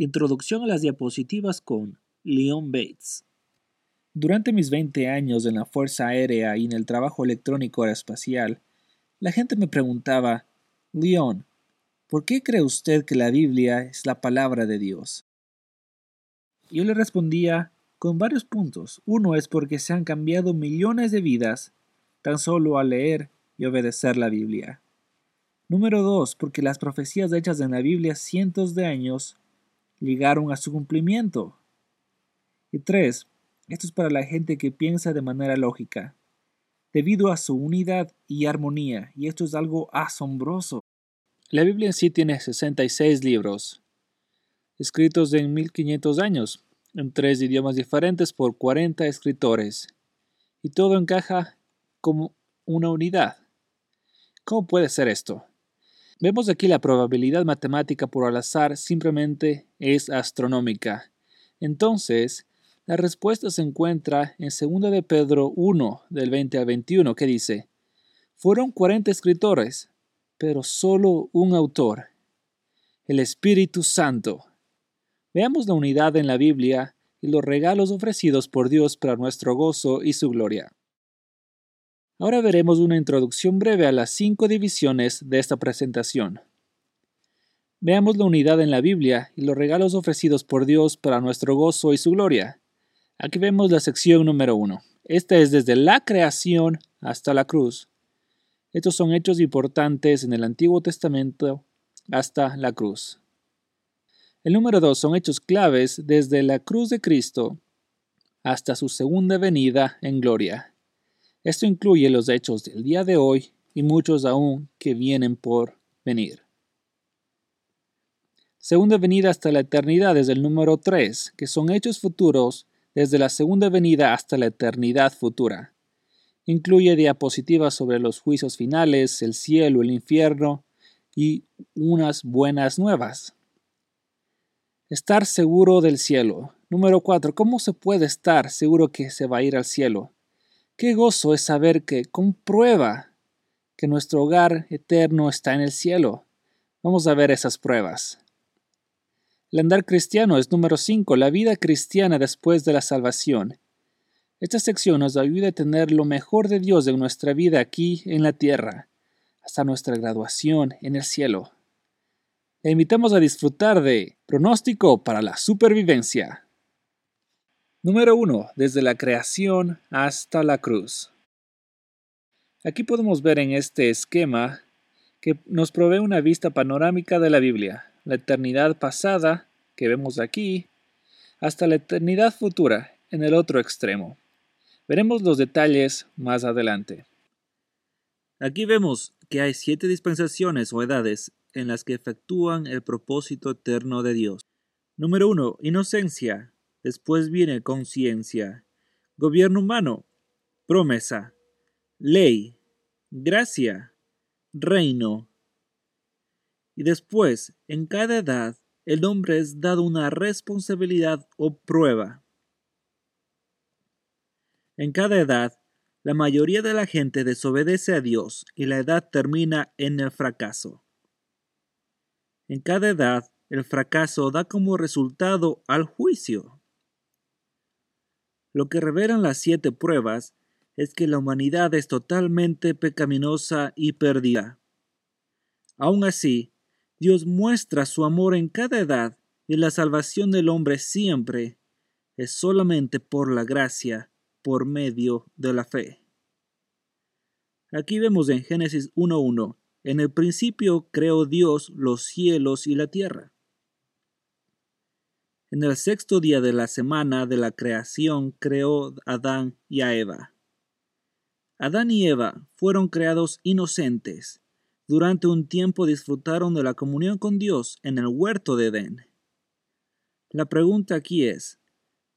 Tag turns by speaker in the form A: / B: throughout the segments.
A: Introducción a las diapositivas con Leon Bates. Durante mis 20 años en la Fuerza Aérea y en el trabajo electrónico aeroespacial, la gente me preguntaba, Leon, ¿por qué cree usted que la Biblia es la palabra de Dios? Yo le respondía con varios puntos. Uno es porque se han cambiado millones de vidas tan solo al leer y obedecer la Biblia. Número dos, porque las profecías hechas en la Biblia cientos de años llegaron a su cumplimiento. Y tres, esto es para la gente que piensa de manera lógica, debido a su unidad y armonía, y esto es algo asombroso. La Biblia en sí tiene 66 libros, escritos en 1500 años, en tres idiomas diferentes por 40 escritores, y todo encaja como una unidad. ¿Cómo puede ser esto? Vemos aquí la probabilidad matemática por al azar simplemente es astronómica. Entonces, la respuesta se encuentra en 2 de Pedro 1, del 20 al 21, que dice, Fueron 40 escritores, pero solo un autor, el Espíritu Santo. Veamos la unidad en la Biblia y los regalos ofrecidos por Dios para nuestro gozo y su gloria. Ahora veremos una introducción breve a las cinco divisiones de esta presentación. Veamos la unidad en la Biblia y los regalos ofrecidos por Dios para nuestro gozo y su gloria. Aquí vemos la sección número uno. Esta es desde la creación hasta la cruz. Estos son hechos importantes en el Antiguo Testamento hasta la cruz. El número dos son hechos claves desde la cruz de Cristo hasta su segunda venida en gloria. Esto incluye los hechos del día de hoy y muchos aún que vienen por venir. Segunda venida hasta la eternidad es el número 3, que son hechos futuros desde la segunda venida hasta la eternidad futura. Incluye diapositivas sobre los juicios finales, el cielo, el infierno y unas buenas nuevas. Estar seguro del cielo. Número 4. ¿Cómo se puede estar seguro que se va a ir al cielo? Qué gozo es saber que comprueba que nuestro hogar eterno está en el cielo. Vamos a ver esas pruebas. El andar cristiano es número 5, la vida cristiana después de la salvación. Esta sección nos ayuda a tener lo mejor de Dios en nuestra vida aquí en la tierra, hasta nuestra graduación en el cielo. Le invitamos a disfrutar de Pronóstico para la Supervivencia. Número 1. Desde la creación hasta la cruz. Aquí podemos ver en este esquema que nos provee una vista panorámica de la Biblia, la eternidad pasada, que vemos aquí, hasta la eternidad futura, en el otro extremo. Veremos los detalles más adelante. Aquí vemos que hay siete dispensaciones o edades en las que efectúan el propósito eterno de Dios. Número 1. Inocencia, Después viene conciencia, gobierno humano, promesa, ley, gracia, reino. Y después, en cada edad, el hombre es dado una responsabilidad o prueba. En cada edad, la mayoría de la gente desobedece a Dios y la edad termina en el fracaso. En cada edad, el fracaso da como resultado al juicio. Lo que revelan las siete pruebas es que la humanidad es totalmente pecaminosa y perdida. Aun así, Dios muestra su amor en cada edad y la salvación del hombre siempre es solamente por la gracia, por medio de la fe. Aquí vemos en Génesis 1.1, en el principio creó Dios los cielos y la tierra. En el sexto día de la semana de la creación creó Adán y a Eva. Adán y Eva fueron creados inocentes. Durante un tiempo disfrutaron de la comunión con Dios en el huerto de Edén. La pregunta aquí es,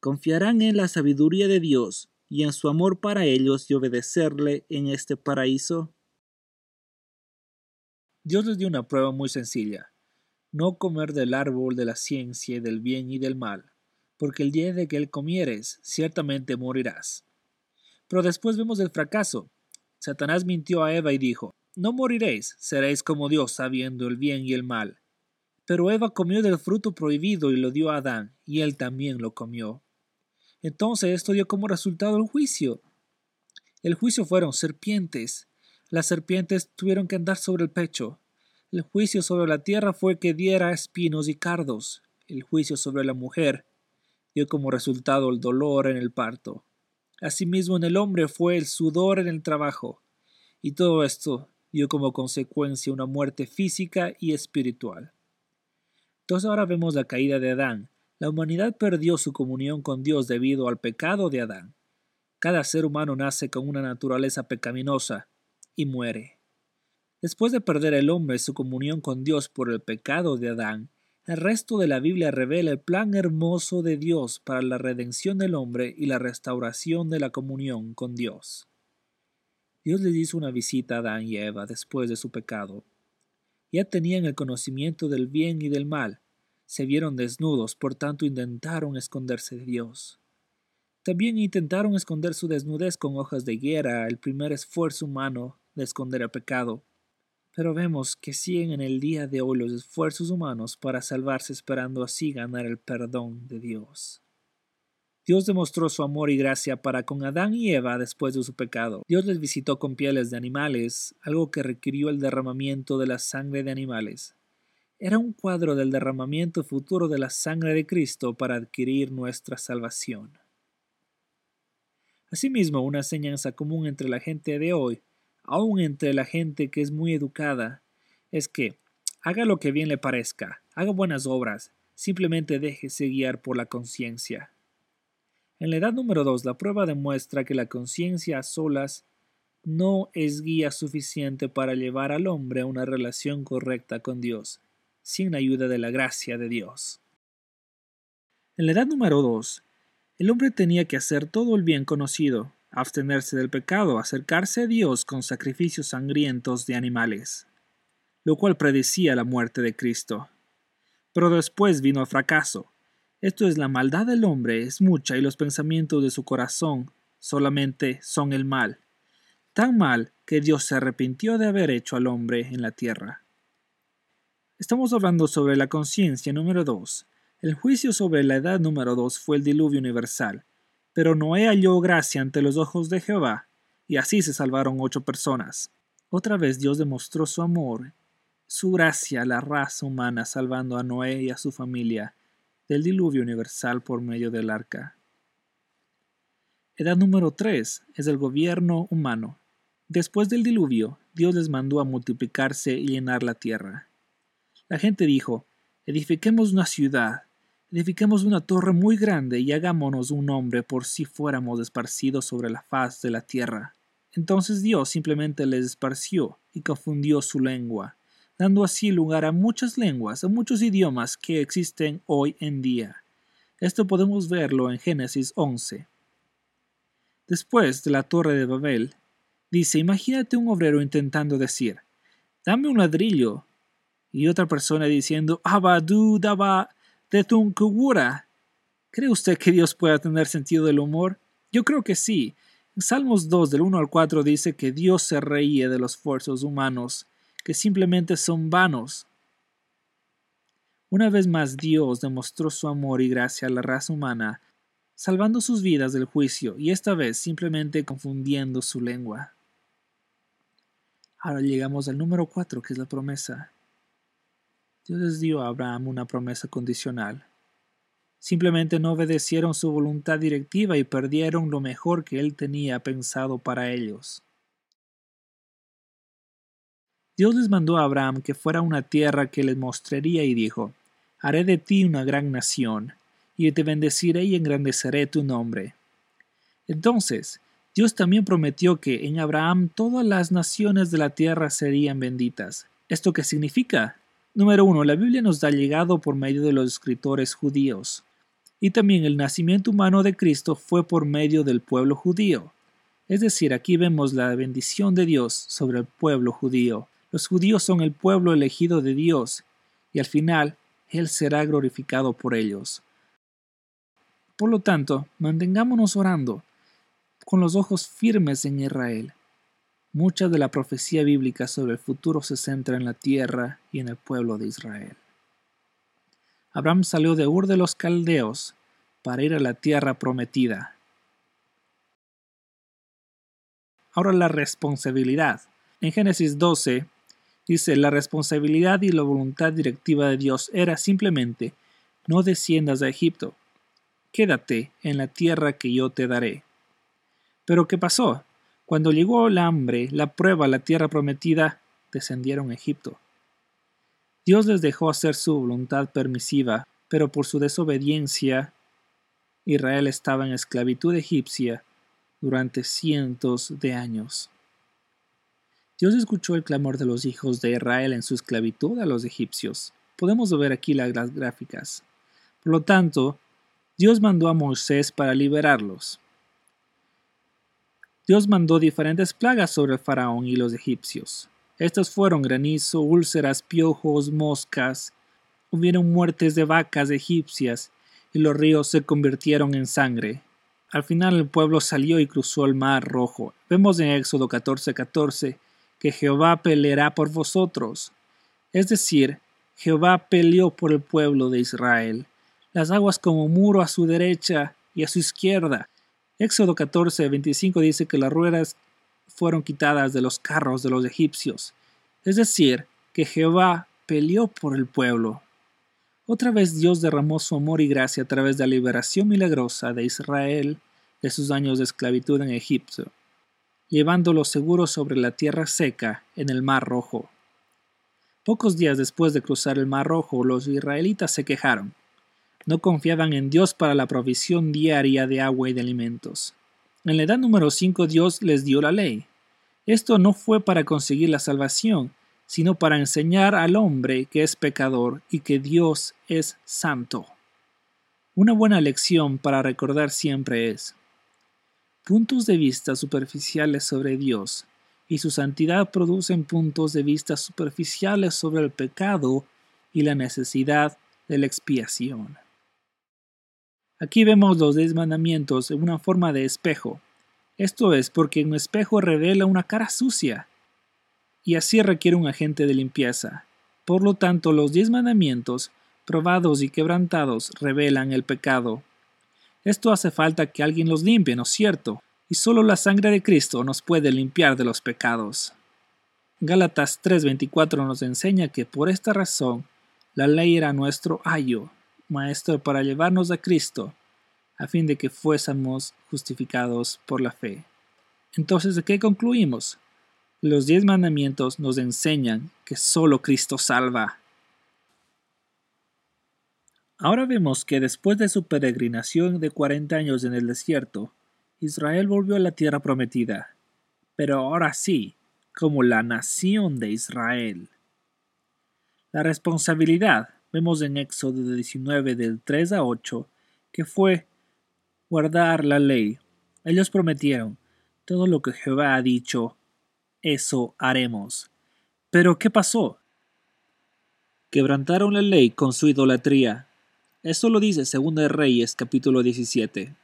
A: ¿confiarán en la sabiduría de Dios y en su amor para ellos y obedecerle en este paraíso? Dios les dio una prueba muy sencilla no comer del árbol de la ciencia del bien y del mal, porque el día de que él comieres, ciertamente morirás. Pero después vemos el fracaso. Satanás mintió a Eva y dijo, No moriréis, seréis como Dios sabiendo el bien y el mal. Pero Eva comió del fruto prohibido y lo dio a Adán, y él también lo comió. Entonces esto dio como resultado el juicio. El juicio fueron serpientes. Las serpientes tuvieron que andar sobre el pecho. El juicio sobre la tierra fue que diera espinos y cardos. El juicio sobre la mujer dio como resultado el dolor en el parto. Asimismo en el hombre fue el sudor en el trabajo. Y todo esto dio como consecuencia una muerte física y espiritual. Entonces ahora vemos la caída de Adán. La humanidad perdió su comunión con Dios debido al pecado de Adán. Cada ser humano nace con una naturaleza pecaminosa y muere. Después de perder el hombre su comunión con Dios por el pecado de Adán, el resto de la Biblia revela el plan hermoso de Dios para la redención del hombre y la restauración de la comunión con Dios. Dios les hizo una visita a Adán y Eva después de su pecado. Ya tenían el conocimiento del bien y del mal. Se vieron desnudos, por tanto intentaron esconderse de Dios. También intentaron esconder su desnudez con hojas de higuera, el primer esfuerzo humano de esconder el pecado. Pero vemos que siguen en el día de hoy los esfuerzos humanos para salvarse esperando así ganar el perdón de Dios. Dios demostró su amor y gracia para con Adán y Eva después de su pecado. Dios les visitó con pieles de animales, algo que requirió el derramamiento de la sangre de animales. Era un cuadro del derramamiento futuro de la sangre de Cristo para adquirir nuestra salvación. Asimismo, una enseñanza común entre la gente de hoy, aun entre la gente que es muy educada, es que haga lo que bien le parezca, haga buenas obras, simplemente déjese guiar por la conciencia. En la edad número 2, la prueba demuestra que la conciencia a solas no es guía suficiente para llevar al hombre a una relación correcta con Dios, sin ayuda de la gracia de Dios. En la edad número 2, el hombre tenía que hacer todo el bien conocido, abstenerse del pecado, acercarse a Dios con sacrificios sangrientos de animales, lo cual predecía la muerte de Cristo. Pero después vino el fracaso, esto es la maldad del hombre es mucha y los pensamientos de su corazón solamente son el mal, tan mal que Dios se arrepintió de haber hecho al hombre en la tierra. Estamos hablando sobre la conciencia número 2. El juicio sobre la edad número 2 fue el diluvio universal, pero Noé halló gracia ante los ojos de Jehová, y así se salvaron ocho personas. Otra vez Dios demostró su amor, su gracia a la raza humana salvando a Noé y a su familia, del diluvio universal por medio del arca. Edad número 3 es el gobierno humano. Después del diluvio, Dios les mandó a multiplicarse y llenar la tierra. La gente dijo, edifiquemos una ciudad, edifiquemos una torre muy grande y hagámonos un nombre por si fuéramos esparcidos sobre la faz de la tierra. Entonces Dios simplemente les esparció y confundió su lengua, dando así lugar a muchas lenguas, a muchos idiomas que existen hoy en día. Esto podemos verlo en Génesis 11. Después de la torre de Babel, dice, imagínate un obrero intentando decir, dame un ladrillo, y otra persona diciendo, abadu daba de. ¿Cree usted que Dios pueda tener sentido del humor? Yo creo que sí. En Salmos 2 del 1 al 4 dice que Dios se reía de los esfuerzos humanos que simplemente son vanos. Una vez más Dios demostró su amor y gracia a la raza humana, salvando sus vidas del juicio y esta vez simplemente confundiendo su lengua. Ahora llegamos al número 4, que es la promesa. Dios les dio a Abraham una promesa condicional. Simplemente no obedecieron su voluntad directiva y perdieron lo mejor que él tenía pensado para ellos. Dios les mandó a Abraham que fuera a una tierra que les mostraría y dijo, Haré de ti una gran nación, y te bendeciré y engrandeceré tu nombre. Entonces, Dios también prometió que en Abraham todas las naciones de la tierra serían benditas. ¿Esto qué significa? Número uno, la Biblia nos da llegado por medio de los escritores judíos. Y también el nacimiento humano de Cristo fue por medio del pueblo judío. Es decir, aquí vemos la bendición de Dios sobre el pueblo judío. Los judíos son el pueblo elegido de Dios, y al final Él será glorificado por ellos. Por lo tanto, mantengámonos orando, con los ojos firmes en Israel. Mucha de la profecía bíblica sobre el futuro se centra en la tierra y en el pueblo de Israel. Abraham salió de Ur de los Caldeos para ir a la tierra prometida. Ahora la responsabilidad. En Génesis 12 dice, la responsabilidad y la voluntad directiva de Dios era simplemente, no desciendas a Egipto, quédate en la tierra que yo te daré. Pero ¿qué pasó? Cuando llegó el hambre, la prueba, la tierra prometida, descendieron a Egipto. Dios les dejó hacer su voluntad permisiva, pero por su desobediencia, Israel estaba en esclavitud egipcia durante cientos de años. Dios escuchó el clamor de los hijos de Israel en su esclavitud a los egipcios. Podemos ver aquí las gráficas. Por lo tanto, Dios mandó a Moisés para liberarlos. Dios mandó diferentes plagas sobre el faraón y los egipcios. Estas fueron granizo, úlceras, piojos, moscas. Hubieron muertes de vacas egipcias y los ríos se convirtieron en sangre. Al final el pueblo salió y cruzó el mar rojo. Vemos en Éxodo 14:14 que Jehová peleará por vosotros. Es decir, Jehová peleó por el pueblo de Israel las aguas como muro a su derecha y a su izquierda. Éxodo 14, 25 dice que las ruedas fueron quitadas de los carros de los egipcios, es decir, que Jehová peleó por el pueblo. Otra vez Dios derramó su amor y gracia a través de la liberación milagrosa de Israel de sus años de esclavitud en Egipto, llevándolo seguro sobre la tierra seca en el Mar Rojo. Pocos días después de cruzar el Mar Rojo, los israelitas se quejaron no confiaban en Dios para la provisión diaria de agua y de alimentos. En la edad número 5 Dios les dio la ley. Esto no fue para conseguir la salvación, sino para enseñar al hombre que es pecador y que Dios es santo. Una buena lección para recordar siempre es puntos de vista superficiales sobre Dios y su santidad producen puntos de vista superficiales sobre el pecado y la necesidad de la expiación. Aquí vemos los diez mandamientos en una forma de espejo. Esto es porque un espejo revela una cara sucia y así requiere un agente de limpieza. Por lo tanto, los diez mandamientos, probados y quebrantados, revelan el pecado. Esto hace falta que alguien los limpie, ¿no es cierto? Y solo la sangre de Cristo nos puede limpiar de los pecados. Gálatas 3:24 nos enseña que por esta razón la ley era nuestro ayo, Maestro para llevarnos a Cristo, a fin de que fuésemos justificados por la fe. Entonces, ¿de qué concluimos? Los diez mandamientos nos enseñan que solo Cristo salva. Ahora vemos que después de su peregrinación de cuarenta años en el desierto, Israel volvió a la tierra prometida, pero ahora sí, como la nación de Israel. La responsabilidad Vemos en Éxodo 19 del 3 a 8 que fue guardar la ley. Ellos prometieron, todo lo que Jehová ha dicho, eso haremos. Pero ¿qué pasó? Quebrantaron la ley con su idolatría. Eso lo dice 2 de Reyes capítulo 17.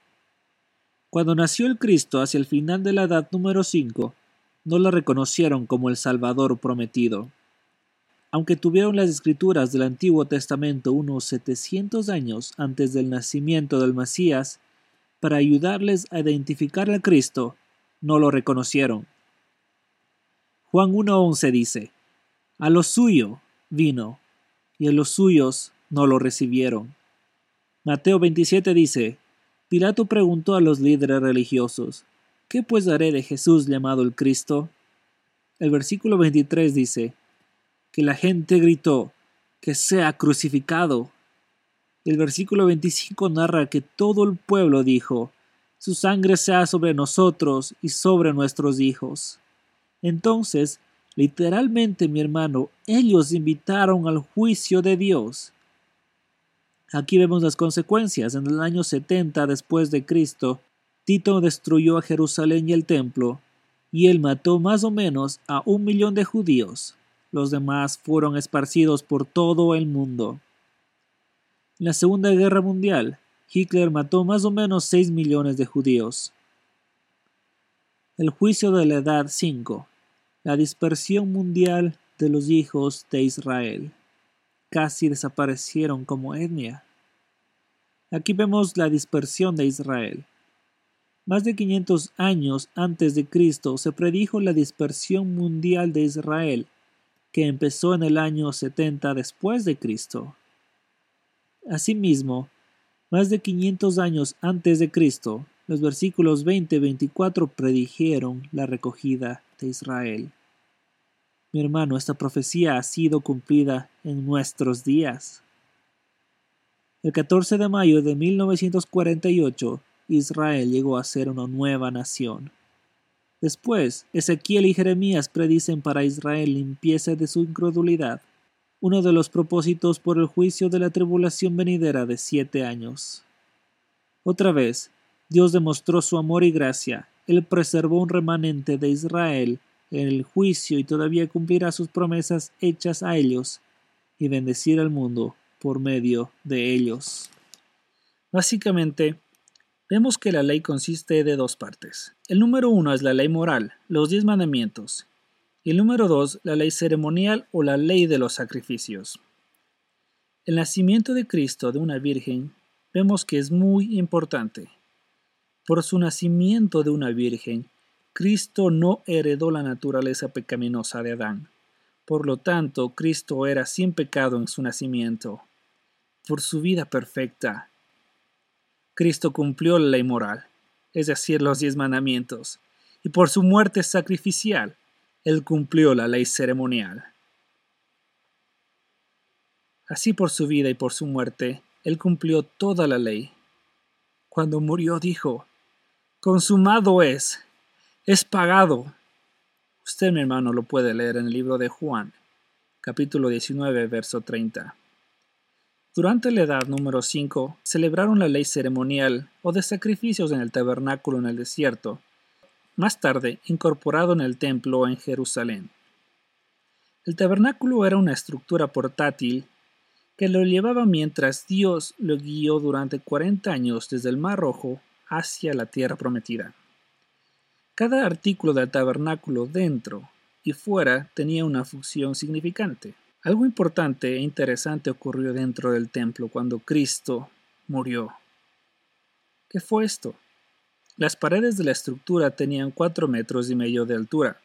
A: Cuando nació el Cristo hacia el final de la edad número 5, no lo reconocieron como el Salvador prometido. Aunque tuvieron las escrituras del Antiguo Testamento unos 700 años antes del nacimiento del Mesías, para ayudarles a identificar a Cristo, no lo reconocieron. Juan 1.11 dice, A lo suyo vino, y a los suyos no lo recibieron. Mateo 27 dice, Pilato preguntó a los líderes religiosos, ¿qué pues haré de Jesús llamado el Cristo? El versículo 23 dice, que la gente gritó, que sea crucificado. El versículo 25 narra que todo el pueblo dijo, su sangre sea sobre nosotros y sobre nuestros hijos. Entonces, literalmente, mi hermano, ellos invitaron al juicio de Dios. Aquí vemos las consecuencias. En el año 70 después de Cristo, Tito destruyó a Jerusalén y el templo, y él mató más o menos a un millón de judíos los demás fueron esparcidos por todo el mundo. En la Segunda Guerra Mundial, Hitler mató más o menos 6 millones de judíos. El juicio de la Edad 5. La dispersión mundial de los hijos de Israel. casi desaparecieron como etnia. Aquí vemos la dispersión de Israel. Más de 500 años antes de Cristo se predijo la dispersión mundial de Israel, que empezó en el año 70 después de Cristo. Asimismo, más de 500 años antes de Cristo, los versículos 20 y 24 predijeron la recogida de Israel. Mi hermano, esta profecía ha sido cumplida en nuestros días. El 14 de mayo de 1948, Israel llegó a ser una nueva nación. Después, Ezequiel y Jeremías predicen para Israel limpieza de su incredulidad, uno de los propósitos por el juicio de la tribulación venidera de siete años. Otra vez, Dios demostró su amor y gracia. Él preservó un remanente de Israel en el juicio y todavía cumplirá sus promesas hechas a ellos y bendecir al mundo por medio de ellos. Básicamente, vemos que la ley consiste de dos partes. El número uno es la ley moral, los diez mandamientos, y el número dos, la ley ceremonial o la ley de los sacrificios. El nacimiento de Cristo de una virgen vemos que es muy importante. Por su nacimiento de una virgen, Cristo no heredó la naturaleza pecaminosa de Adán. Por lo tanto, Cristo era sin pecado en su nacimiento. Por su vida perfecta, Cristo cumplió la ley moral, es decir, los diez mandamientos, y por su muerte sacrificial, Él cumplió la ley ceremonial. Así por su vida y por su muerte, Él cumplió toda la ley. Cuando murió dijo, consumado es, es pagado, Usted, mi hermano, lo puede leer en el libro de Juan, capítulo 19, verso 30. Durante la edad número 5, celebraron la ley ceremonial o de sacrificios en el tabernáculo en el desierto, más tarde incorporado en el templo en Jerusalén. El tabernáculo era una estructura portátil que lo llevaba mientras Dios lo guió durante 40 años desde el Mar Rojo hacia la tierra prometida. Cada artículo del tabernáculo dentro y fuera tenía una función significante. Algo importante e interesante ocurrió dentro del templo cuando Cristo murió. ¿Qué fue esto? Las paredes de la estructura tenían cuatro metros y medio de altura,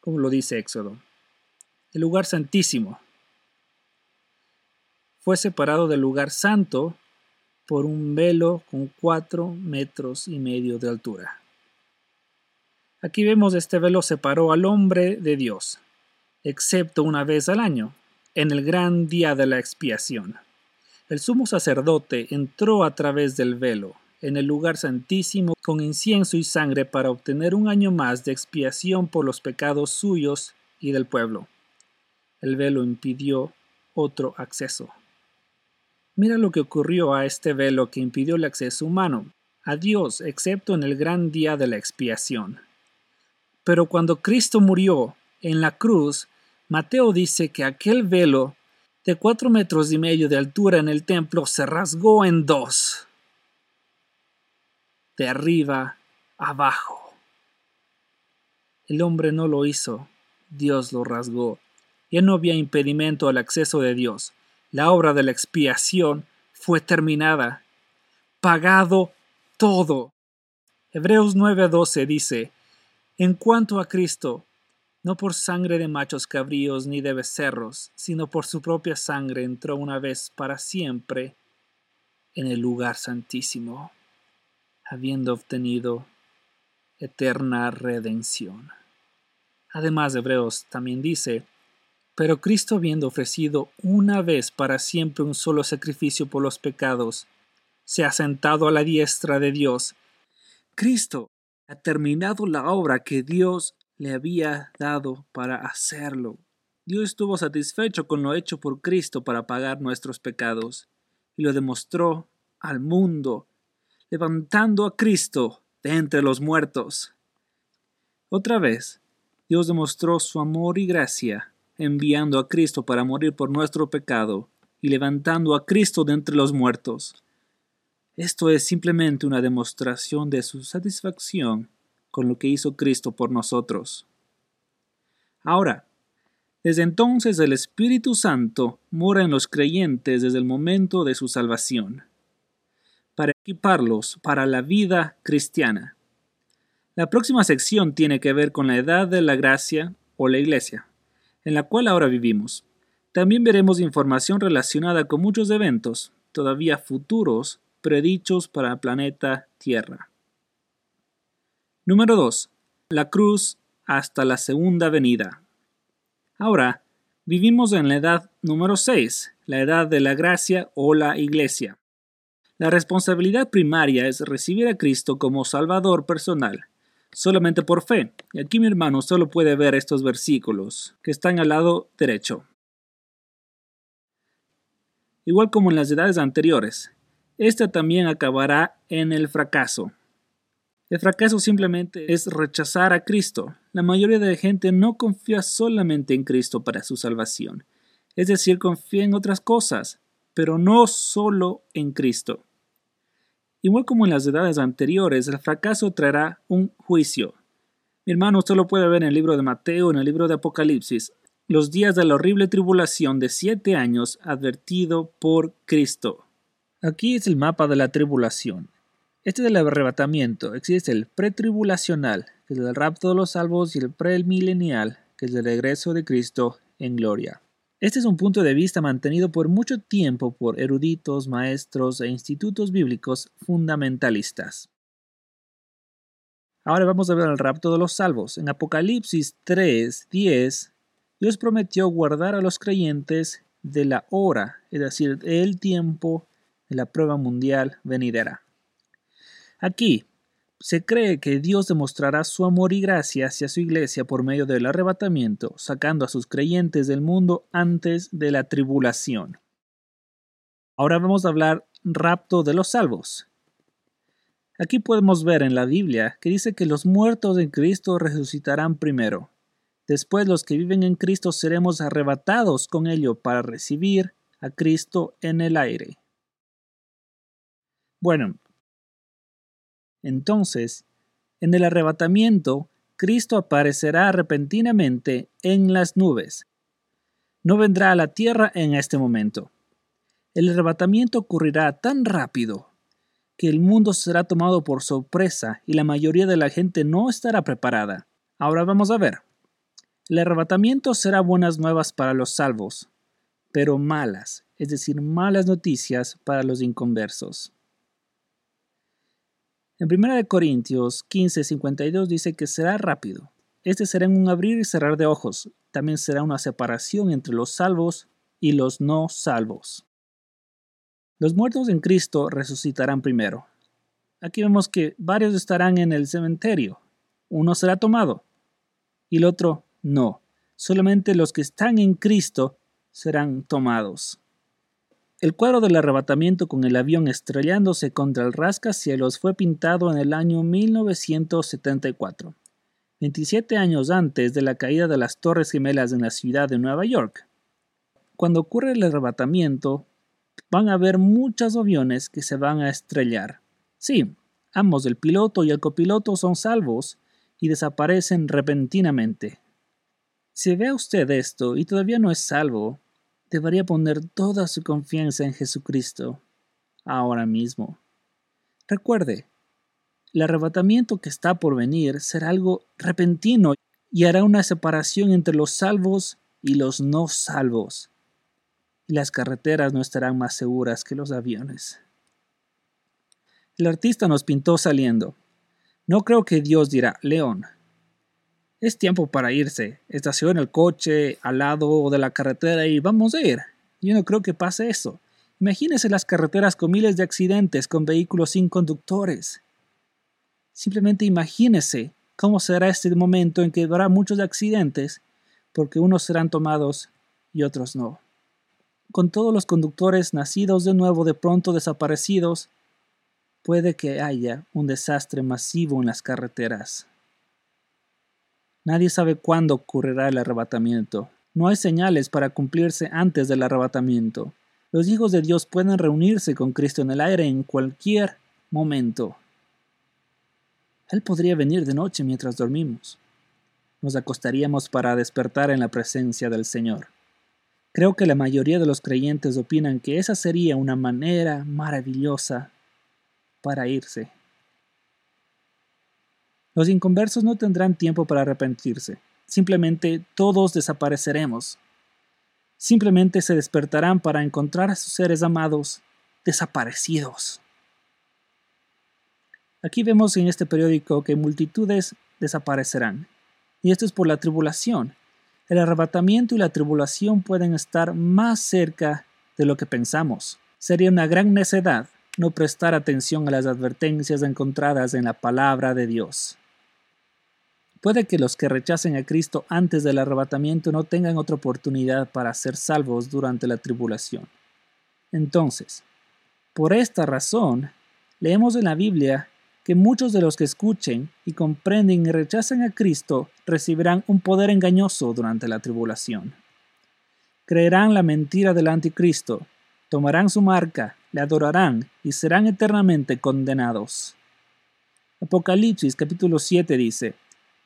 A: como lo dice Éxodo. El lugar santísimo fue separado del lugar santo por un velo con cuatro metros y medio de altura. Aquí vemos este velo separó al hombre de Dios, excepto una vez al año, en el gran día de la expiación. El sumo sacerdote entró a través del velo en el lugar santísimo con incienso y sangre para obtener un año más de expiación por los pecados suyos y del pueblo. El velo impidió otro acceso. Mira lo que ocurrió a este velo que impidió el acceso humano a Dios excepto en el gran día de la expiación. Pero cuando Cristo murió en la cruz, Mateo dice que aquel velo de cuatro metros y medio de altura en el templo se rasgó en dos, de arriba abajo. El hombre no lo hizo, Dios lo rasgó. Ya no había impedimento al acceso de Dios. La obra de la expiación fue terminada. Pagado todo. Hebreos 9:12 dice, en cuanto a Cristo, no por sangre de machos cabríos ni de becerros, sino por su propia sangre entró una vez para siempre en el lugar santísimo, habiendo obtenido eterna redención. Además, Hebreos también dice, pero Cristo habiendo ofrecido una vez para siempre un solo sacrificio por los pecados, se ha sentado a la diestra de Dios. Cristo ha terminado la obra que Dios le había dado para hacerlo. Dios estuvo satisfecho con lo hecho por Cristo para pagar nuestros pecados, y lo demostró al mundo, levantando a Cristo de entre los muertos. Otra vez, Dios demostró su amor y gracia, enviando a Cristo para morir por nuestro pecado, y levantando a Cristo de entre los muertos. Esto es simplemente una demostración de su satisfacción con lo que hizo Cristo por nosotros. Ahora, Desde entonces el Espíritu Santo mora en los creyentes desde el momento de su salvación, para equiparlos para la vida cristiana. La próxima sección tiene que ver con la edad de la gracia o la iglesia, en la cual ahora vivimos. También veremos información relacionada con muchos eventos, todavía futuros, predichos para el planeta Tierra. Número 2. La cruz hasta la segunda venida. Ahora, vivimos en la edad número 6, la edad de la gracia o la iglesia. La responsabilidad primaria es recibir a Cristo como Salvador personal, solamente por fe. Y aquí mi hermano solo puede ver estos versículos que están al lado derecho. Igual como en las edades anteriores, esta también acabará en el fracaso. El fracaso simplemente es rechazar a Cristo. La mayoría de la gente no confía solamente en Cristo para su salvación. Es decir, confía en otras cosas, pero no solo en Cristo. Igual como en las edades anteriores, el fracaso traerá un juicio. Mi hermano, usted lo puede ver en el libro de Mateo, en el libro de Apocalipsis, los días de la horrible tribulación de siete años advertido por Cristo. Aquí es el mapa de la tribulación. Este es el arrebatamiento. Existe el pretribulacional, que es el rapto de los salvos, y el premilenial, que es el regreso de Cristo en gloria. Este es un punto de vista mantenido por mucho tiempo por eruditos, maestros e institutos bíblicos fundamentalistas. Ahora vamos a ver el rapto de los salvos. En Apocalipsis 3, 10, Dios prometió guardar a los creyentes de la hora, es decir, del tiempo de la prueba mundial venidera. Aquí se cree que Dios demostrará su amor y gracia hacia su iglesia por medio del arrebatamiento, sacando a sus creyentes del mundo antes de la tribulación. Ahora vamos a hablar rapto de los salvos. Aquí podemos ver en la Biblia que dice que los muertos en Cristo resucitarán primero. Después los que viven en Cristo seremos arrebatados con ello para recibir a Cristo en el aire. Bueno, entonces, en el arrebatamiento, Cristo aparecerá repentinamente en las nubes. No vendrá a la tierra en este momento. El arrebatamiento ocurrirá tan rápido que el mundo será tomado por sorpresa y la mayoría de la gente no estará preparada. Ahora vamos a ver. El arrebatamiento será buenas nuevas para los salvos, pero malas, es decir, malas noticias para los inconversos. En 1 Corintios 15, 52 dice que será rápido. Este será un abrir y cerrar de ojos. También será una separación entre los salvos y los no salvos. Los muertos en Cristo resucitarán primero. Aquí vemos que varios estarán en el cementerio. Uno será tomado y el otro no. Solamente los que están en Cristo serán tomados. El cuadro del arrebatamiento con el avión estrellándose contra el rascacielos fue pintado en el año 1974, 27 años antes de la caída de las Torres Gemelas en la ciudad de Nueva York. Cuando ocurre el arrebatamiento, van a haber muchos aviones que se van a estrellar. Sí, ambos, el piloto y el copiloto, son salvos y desaparecen repentinamente. Si ve usted esto y todavía no es salvo, debería poner toda su confianza en Jesucristo ahora mismo. Recuerde, el arrebatamiento que está por venir será algo repentino y hará una separación entre los salvos y los no salvos. Y las carreteras no estarán más seguras que los aviones. El artista nos pintó saliendo. No creo que Dios dirá, León, es tiempo para irse. Estaciona el coche al lado de la carretera y vamos a ir. Yo no creo que pase eso. Imagínese las carreteras con miles de accidentes con vehículos sin conductores. Simplemente imagínese cómo será este momento en que habrá muchos accidentes porque unos serán tomados y otros no. Con todos los conductores nacidos de nuevo de pronto desaparecidos, puede que haya un desastre masivo en las carreteras. Nadie sabe cuándo ocurrirá el arrebatamiento. No hay señales para cumplirse antes del arrebatamiento. Los hijos de Dios pueden reunirse con Cristo en el aire en cualquier momento. Él podría venir de noche mientras dormimos. nos acostaríamos para despertar en la presencia del Señor. Creo que la mayoría de los creyentes opinan que esa sería una manera maravillosa para irse. Los inconversos no tendrán tiempo para arrepentirse. Simplemente todos desapareceremos. Simplemente se despertarán para encontrar a sus seres amados desaparecidos. Aquí vemos en este periódico que multitudes desaparecerán. Y esto es por la tribulación. El arrebatamiento y la tribulación pueden estar más cerca de lo que pensamos. Sería una gran necedad no prestar atención a las advertencias encontradas en la palabra de Dios. Puede que los que rechacen a Cristo antes del arrebatamiento no tengan otra oportunidad para ser salvos durante la tribulación. Entonces, por esta razón, leemos en la Biblia que muchos de los que escuchen y comprenden y rechazan a Cristo recibirán un poder engañoso durante la tribulación. Creerán la mentira del anticristo, tomarán su marca, le adorarán y serán eternamente condenados. Apocalipsis capítulo 7 dice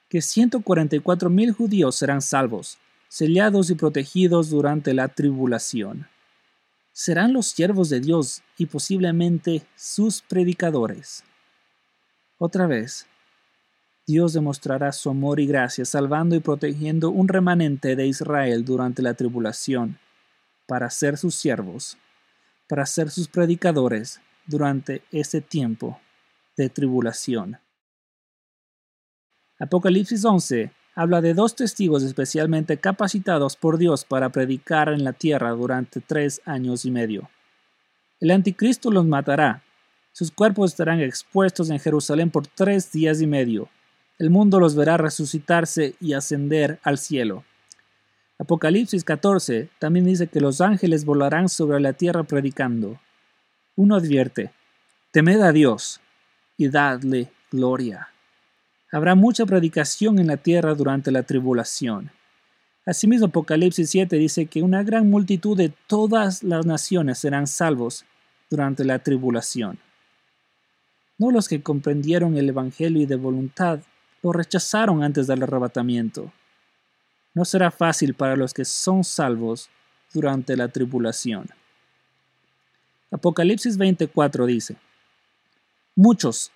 A: que 144 mil judíos serán salvos, sellados y protegidos durante la tribulación. Serán los siervos de Dios y posiblemente sus predicadores. Otra vez, Dios demostrará su amor y gracia salvando y protegiendo un remanente de Israel durante la tribulación, para ser sus siervos, para ser sus predicadores durante ese tiempo de tribulación. Apocalipsis 11 habla de dos testigos especialmente capacitados por Dios para predicar en la tierra durante tres años y medio. El anticristo los matará sus cuerpos estarán expuestos en Jerusalén por tres días y medio. El mundo los verá resucitarse y ascender al cielo. Apocalipsis 14 también dice que los ángeles volarán sobre la tierra predicando. Uno advierte, temed a Dios y dadle gloria. Habrá mucha predicación en la tierra durante la tribulación. Asimismo, Apocalipsis 7 dice que una gran multitud de todas las naciones serán salvos durante la tribulación. No los que comprendieron el Evangelio y de voluntad lo rechazaron antes del arrebatamiento. No será fácil para los que son salvos durante la tribulación. Apocalipsis 24 dice, Muchos,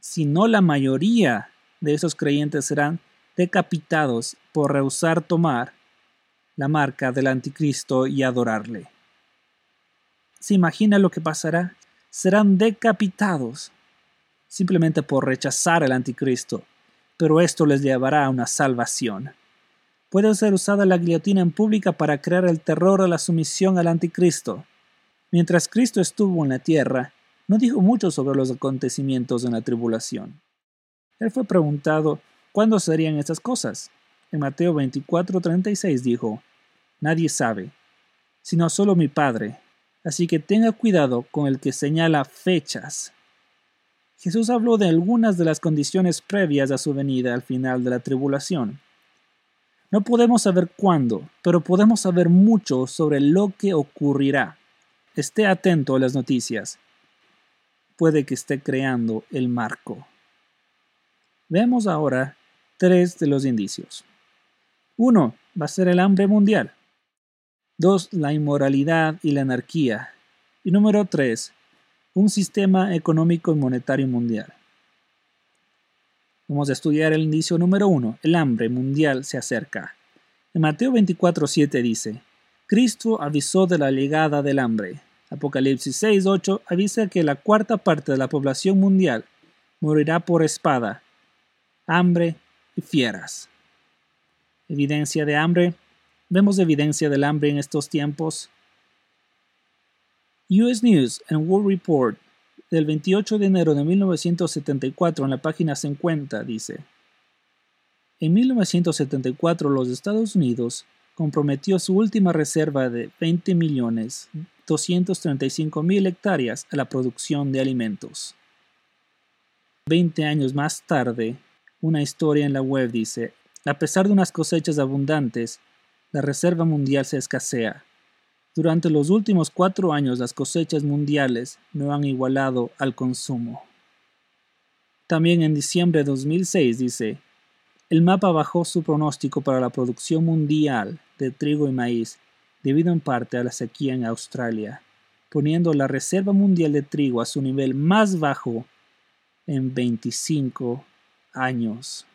A: si no la mayoría de esos creyentes serán decapitados por rehusar tomar la marca del anticristo y adorarle. ¿Se imagina lo que pasará? Serán decapitados simplemente por rechazar al anticristo, pero esto les llevará a una salvación. Puede ser usada la guillotina en pública para crear el terror o la sumisión al anticristo. Mientras Cristo estuvo en la tierra, no dijo mucho sobre los acontecimientos en la tribulación. Él fue preguntado cuándo serían estas cosas. En Mateo 24:36 dijo, Nadie sabe, sino solo mi Padre. Así que tenga cuidado con el que señala fechas, Jesús habló de algunas de las condiciones previas a su venida al final de la tribulación. No podemos saber cuándo, pero podemos saber mucho sobre lo que ocurrirá. Esté atento a las noticias. Puede que esté creando el marco. Veamos ahora tres de los indicios. Uno, va a ser el hambre mundial. Dos, la inmoralidad y la anarquía. Y número tres, un sistema económico y monetario mundial. Vamos a estudiar el indicio número uno. El hambre mundial se acerca. En Mateo 24:7 dice, Cristo avisó de la llegada del hambre. Apocalipsis 6:8 avisa que la cuarta parte de la población mundial morirá por espada, hambre y fieras. Evidencia de hambre. Vemos evidencia del hambre en estos tiempos US News and World Report del 28 de enero de 1974 en la página 50 dice, En 1974 los Estados Unidos comprometió su última reserva de 20 millones 235 mil hectáreas a la producción de alimentos. Veinte años más tarde, una historia en la web dice, a pesar de unas cosechas abundantes, la reserva mundial se escasea durante los últimos cuatro años las cosechas mundiales no han igualado al consumo. También en diciembre de 2006 dice, El mapa bajó su pronóstico para la producción mundial de trigo y maíz, debido en parte a la sequía en Australia, poniendo la reserva mundial de trigo a su nivel más bajo en 25 años.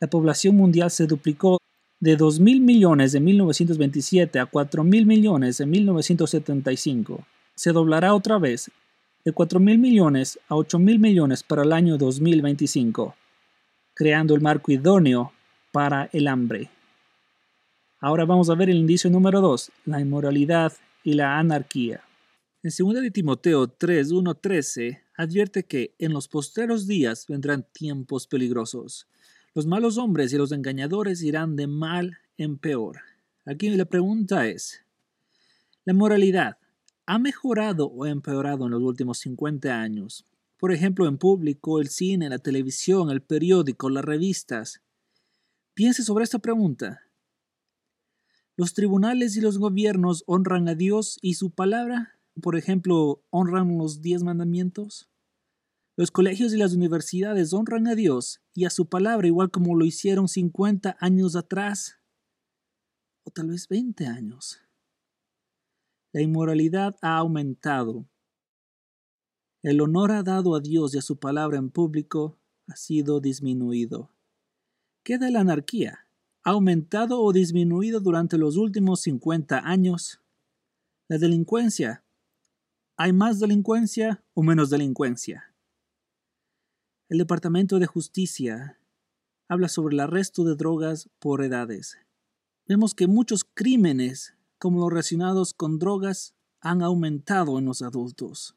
A: La población mundial se duplicó de 2.000 millones en 1927 a 4.000 millones en 1975. Se doblará otra vez de 4.000 millones a 8.000 millones para el año 2025 creando el marco idóneo para el hambre. Ahora vamos a ver el indicio número 2, la inmoralidad y la anarquía. En 2 de Timoteo 3, 1, 13 advierte que en los posteros días vendrán tiempos peligrosos. Los malos hombres y los engañadores irán de mal en peor. Aquí la pregunta es, ¿la moralidad ha mejorado o empeorado en los últimos 50 años? por ejemplo, en público, el cine, la televisión, el periódico, las revistas. Piense sobre esta pregunta. ¿Los tribunales y los gobiernos honran a Dios y su palabra? Por ejemplo, ¿honran los diez mandamientos? Los colegios y las universidades honran a Dios y a su palabra igual como lo hicieron 50 años atrás, o tal vez 20 años. La inmoralidad ha aumentado el honor dado a Dios y a su palabra en público ha sido disminuido. ¿Queda la anarquía? ¿Ha aumentado o disminuido durante los últimos 50 años? La delincuencia. ¿Hay más delincuencia o menos delincuencia? El Departamento de Justicia habla sobre el arresto de drogas por edades. Vemos que muchos crímenes, como los relacionados con drogas, han aumentado en los adultos.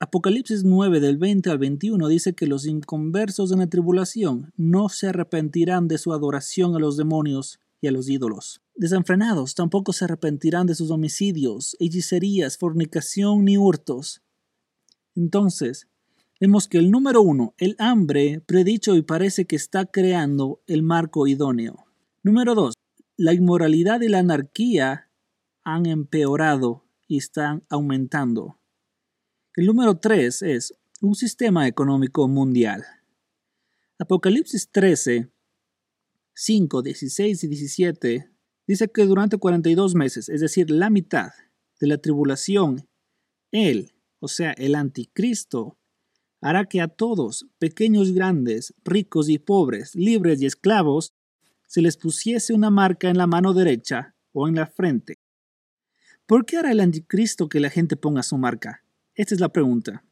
A: Apocalipsis 9 del 20 al 21 dice que los inconversos en la tribulación no se arrepentirán de su adoración a los demonios y a los ídolos. Desenfrenados tampoco se arrepentirán de sus homicidios, hechicerías, fornicación ni hurtos. Entonces, vemos que el número uno, el hambre, predicho y parece que está creando el marco idóneo. Número dos, la inmoralidad y la anarquía han empeorado y están aumentando. El número 3 es un sistema económico mundial. Apocalipsis 13, 5, 16 y 17 dice que durante 42 meses, es decir, la mitad de la tribulación, Él, o sea, el anticristo, hará que a todos, pequeños y grandes, ricos y pobres, libres y esclavos, se les pusiese una marca en la mano derecha o en la frente. ¿Por qué hará el anticristo que la gente ponga su marca? Esta es la pregunta.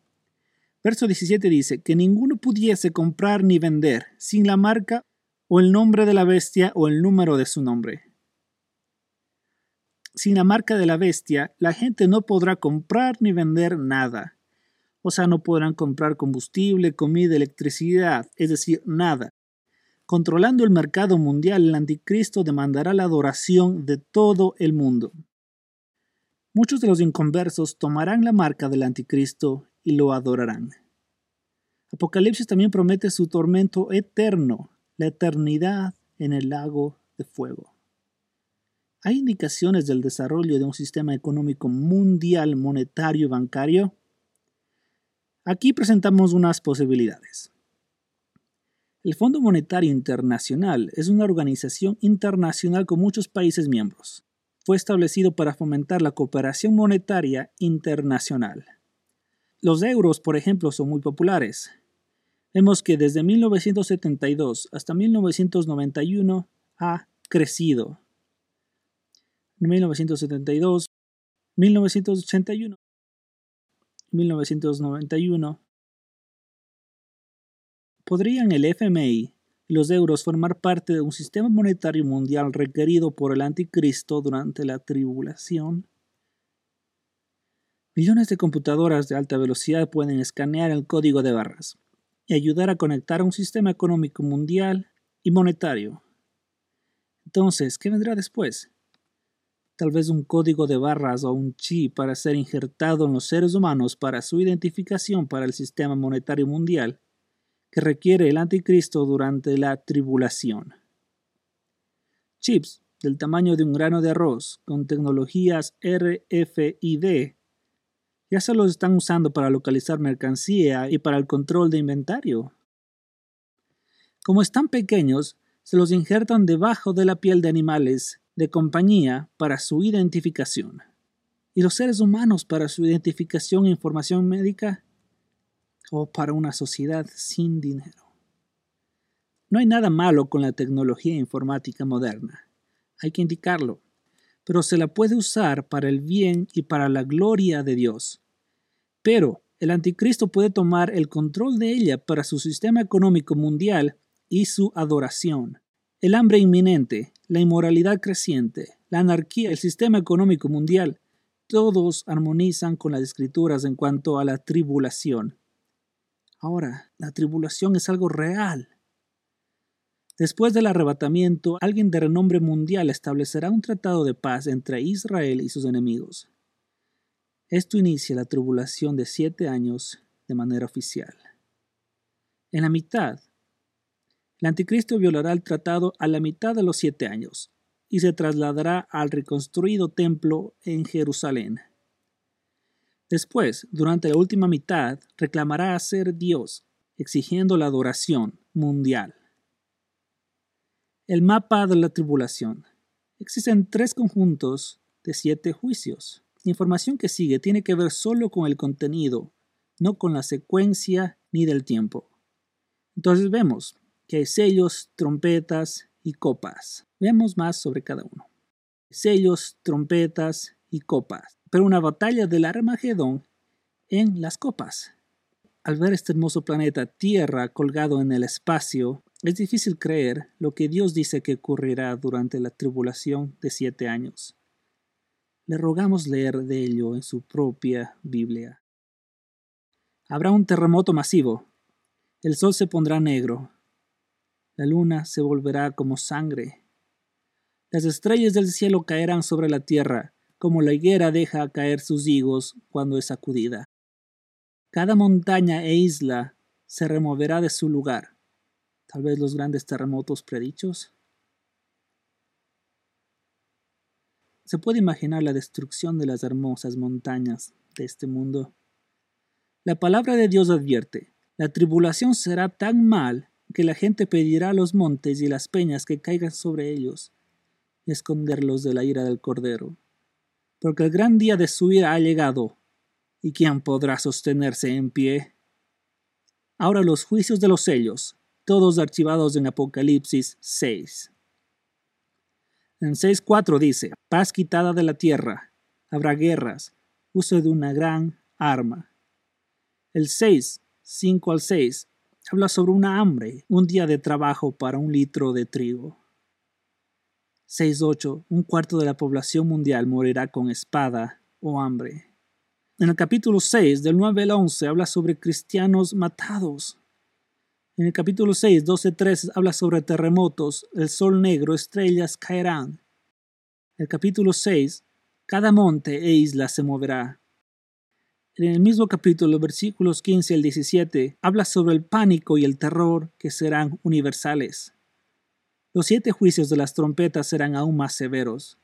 A: Verso 17 dice, que ninguno pudiese comprar ni vender sin la marca o el nombre de la bestia o el número de su nombre. Sin la marca de la bestia, la gente no podrá comprar ni vender nada. O sea, no podrán comprar combustible, comida, electricidad, es decir, nada. Controlando el mercado mundial, el anticristo demandará la adoración de todo el mundo. Muchos de los inconversos tomarán la marca del anticristo y lo adorarán. Apocalipsis también promete su tormento eterno, la eternidad en el lago de fuego. ¿Hay indicaciones del desarrollo de un sistema económico mundial monetario y bancario? Aquí presentamos unas posibilidades. El Fondo Monetario Internacional es una organización internacional con muchos países miembros fue establecido para fomentar la cooperación monetaria internacional. Los euros, por ejemplo, son muy populares. Vemos que desde 1972 hasta 1991 ha crecido. 1972, 1981, 1991. ¿Podrían el FMI los euros formar parte de un sistema monetario mundial requerido por el anticristo durante la tribulación. Millones de computadoras de alta velocidad pueden escanear el código de barras y ayudar a conectar a un sistema económico mundial y monetario. Entonces, ¿qué vendrá después? Tal vez un código de barras o un chip para ser injertado en los seres humanos para su identificación para el sistema monetario mundial que requiere el anticristo durante la tribulación. Chips del tamaño de un grano de arroz con tecnologías RFID ya se los están usando para localizar mercancía y para el control de inventario. Como están pequeños, se los injertan debajo de la piel de animales de compañía para su identificación. ¿Y los seres humanos para su identificación e información médica? ¿O para una sociedad sin dinero? No hay nada malo con la tecnología informática moderna. Hay que indicarlo. Pero se la puede usar para el bien y para la gloria de Dios. Pero el anticristo puede tomar el control de ella para su sistema económico mundial y su adoración. El hambre inminente, la inmoralidad creciente, la anarquía, el sistema económico mundial, todos armonizan con las escrituras en cuanto a la tribulación. Ahora, la tribulación es algo real. Después del arrebatamiento, alguien de renombre mundial establecerá un tratado de paz entre Israel y sus enemigos. Esto inicia la tribulación de siete años de manera oficial. En la mitad, el anticristo violará el tratado a la mitad de los siete años y se trasladará al reconstruido templo en Jerusalén. Después, durante la última mitad, reclamará a ser Dios, exigiendo la adoración mundial. El mapa de la tribulación. Existen tres conjuntos de siete juicios. La información que sigue tiene que ver solo con el contenido, no con la secuencia ni del tiempo. Entonces vemos que hay sellos, trompetas y copas. Veamos más sobre cada uno. Sellos, trompetas y copas. Pero una batalla del Armagedón en las copas. Al ver este hermoso planeta Tierra colgado en el espacio, es difícil creer lo que Dios dice que ocurrirá durante la tribulación de siete años. Le rogamos leer de ello en su propia Biblia. Habrá un terremoto masivo. El sol se pondrá negro. La luna se volverá como sangre. Las estrellas del cielo caerán sobre la tierra, como la higuera deja caer sus higos cuando es sacudida. Cada montaña e isla se removerá de su lugar. Tal vez los grandes terremotos predichos. Se puede imaginar la destrucción de las hermosas montañas de este mundo. La palabra de Dios advierte, la tribulación será tan mal que la gente pedirá a los montes y las peñas que caigan sobre ellos y esconderlos de la ira del Cordero. Porque el gran día de su ira ha llegado, ¿y quién podrá sostenerse en pie? Ahora los juicios de los sellos, todos archivados en Apocalipsis 6. En 6.4 dice, paz quitada de la tierra, habrá guerras, uso de una gran arma. El 6, 5 al 6, habla sobre una hambre, un día de trabajo para un litro de trigo. 6.8, un cuarto de la población mundial morirá con espada o hambre. En el capítulo 6, del 9 al 11, habla sobre cristianos matados. En el capítulo 6, 12, 13 habla sobre terremotos, el sol negro, estrellas caerán. El capítulo 6, cada monte e isla se moverá. En el mismo capítulo, versículos 15 al 17, habla sobre el pánico y el terror que serán universales. Los siete juicios de las trompetas serán aún más severos.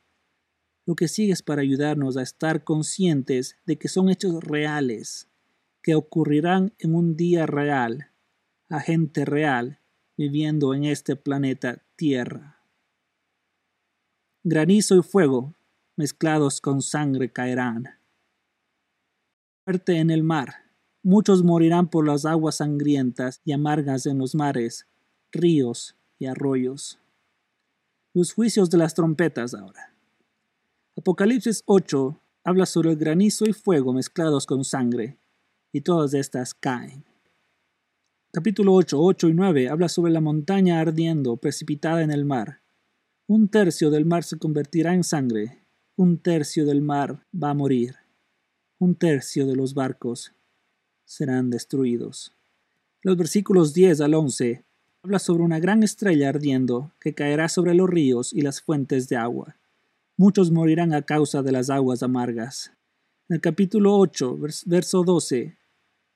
A: Lo que sigue es para ayudarnos a estar conscientes de que son hechos reales, que ocurrirán en un día real, a gente real viviendo en este planeta Tierra. Granizo y fuego mezclados con sangre caerán. Muerte en el mar. Muchos morirán por las aguas sangrientas y amargas en los mares, ríos y arroyos. Los juicios de las trompetas ahora. Apocalipsis 8 habla sobre el granizo y fuego mezclados con sangre, y todas estas caen. Capítulo 8, 8 y 9 habla sobre la montaña ardiendo, precipitada en el mar. Un tercio del mar se convertirá en sangre, un tercio del mar va a morir, un tercio de los barcos serán destruidos. Los versículos 10 al 11 habla sobre una gran estrella ardiendo que caerá sobre los ríos y las fuentes de agua. Muchos morirán a causa de las aguas amargas. En el capítulo 8, verso 12,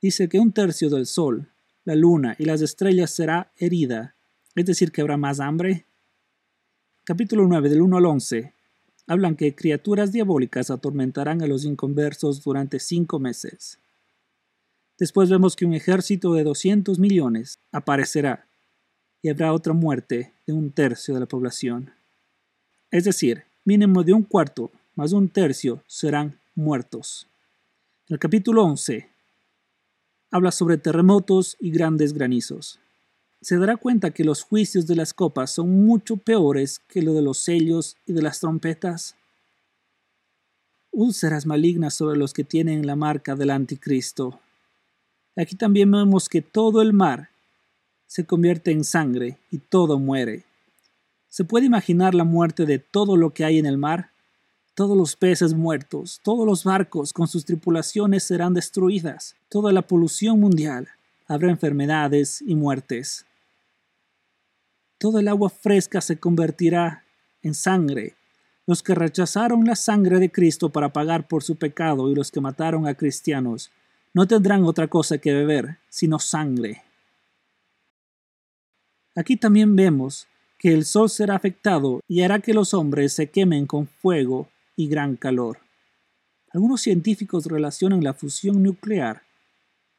A: dice que un tercio del sol la luna y las estrellas será herida, es decir, que habrá más hambre. Capítulo 9 del 1 al 11 hablan que criaturas diabólicas atormentarán a los inconversos durante cinco meses. Después vemos que un ejército de 200 millones aparecerá, y habrá otra muerte de un tercio de la población. Es decir, mínimo de un cuarto más un tercio serán muertos. El capítulo 11 habla sobre terremotos y grandes granizos. Se dará cuenta que los juicios de las copas son mucho peores que lo de los sellos y de las trompetas. Úlceras malignas sobre los que tienen la marca del anticristo. Aquí también vemos que todo el mar se convierte en sangre y todo muere. ¿Se puede imaginar la muerte de todo lo que hay en el mar? Todos los peces muertos, todos los barcos con sus tripulaciones serán destruidas, toda la polución mundial, habrá enfermedades y muertes. Todo el agua fresca se convertirá en sangre. Los que rechazaron la sangre de Cristo para pagar por su pecado y los que mataron a cristianos no tendrán otra cosa que beber, sino sangre. Aquí también vemos que el sol será afectado y hará que los hombres se quemen con fuego y gran calor. Algunos científicos relacionan la fusión nuclear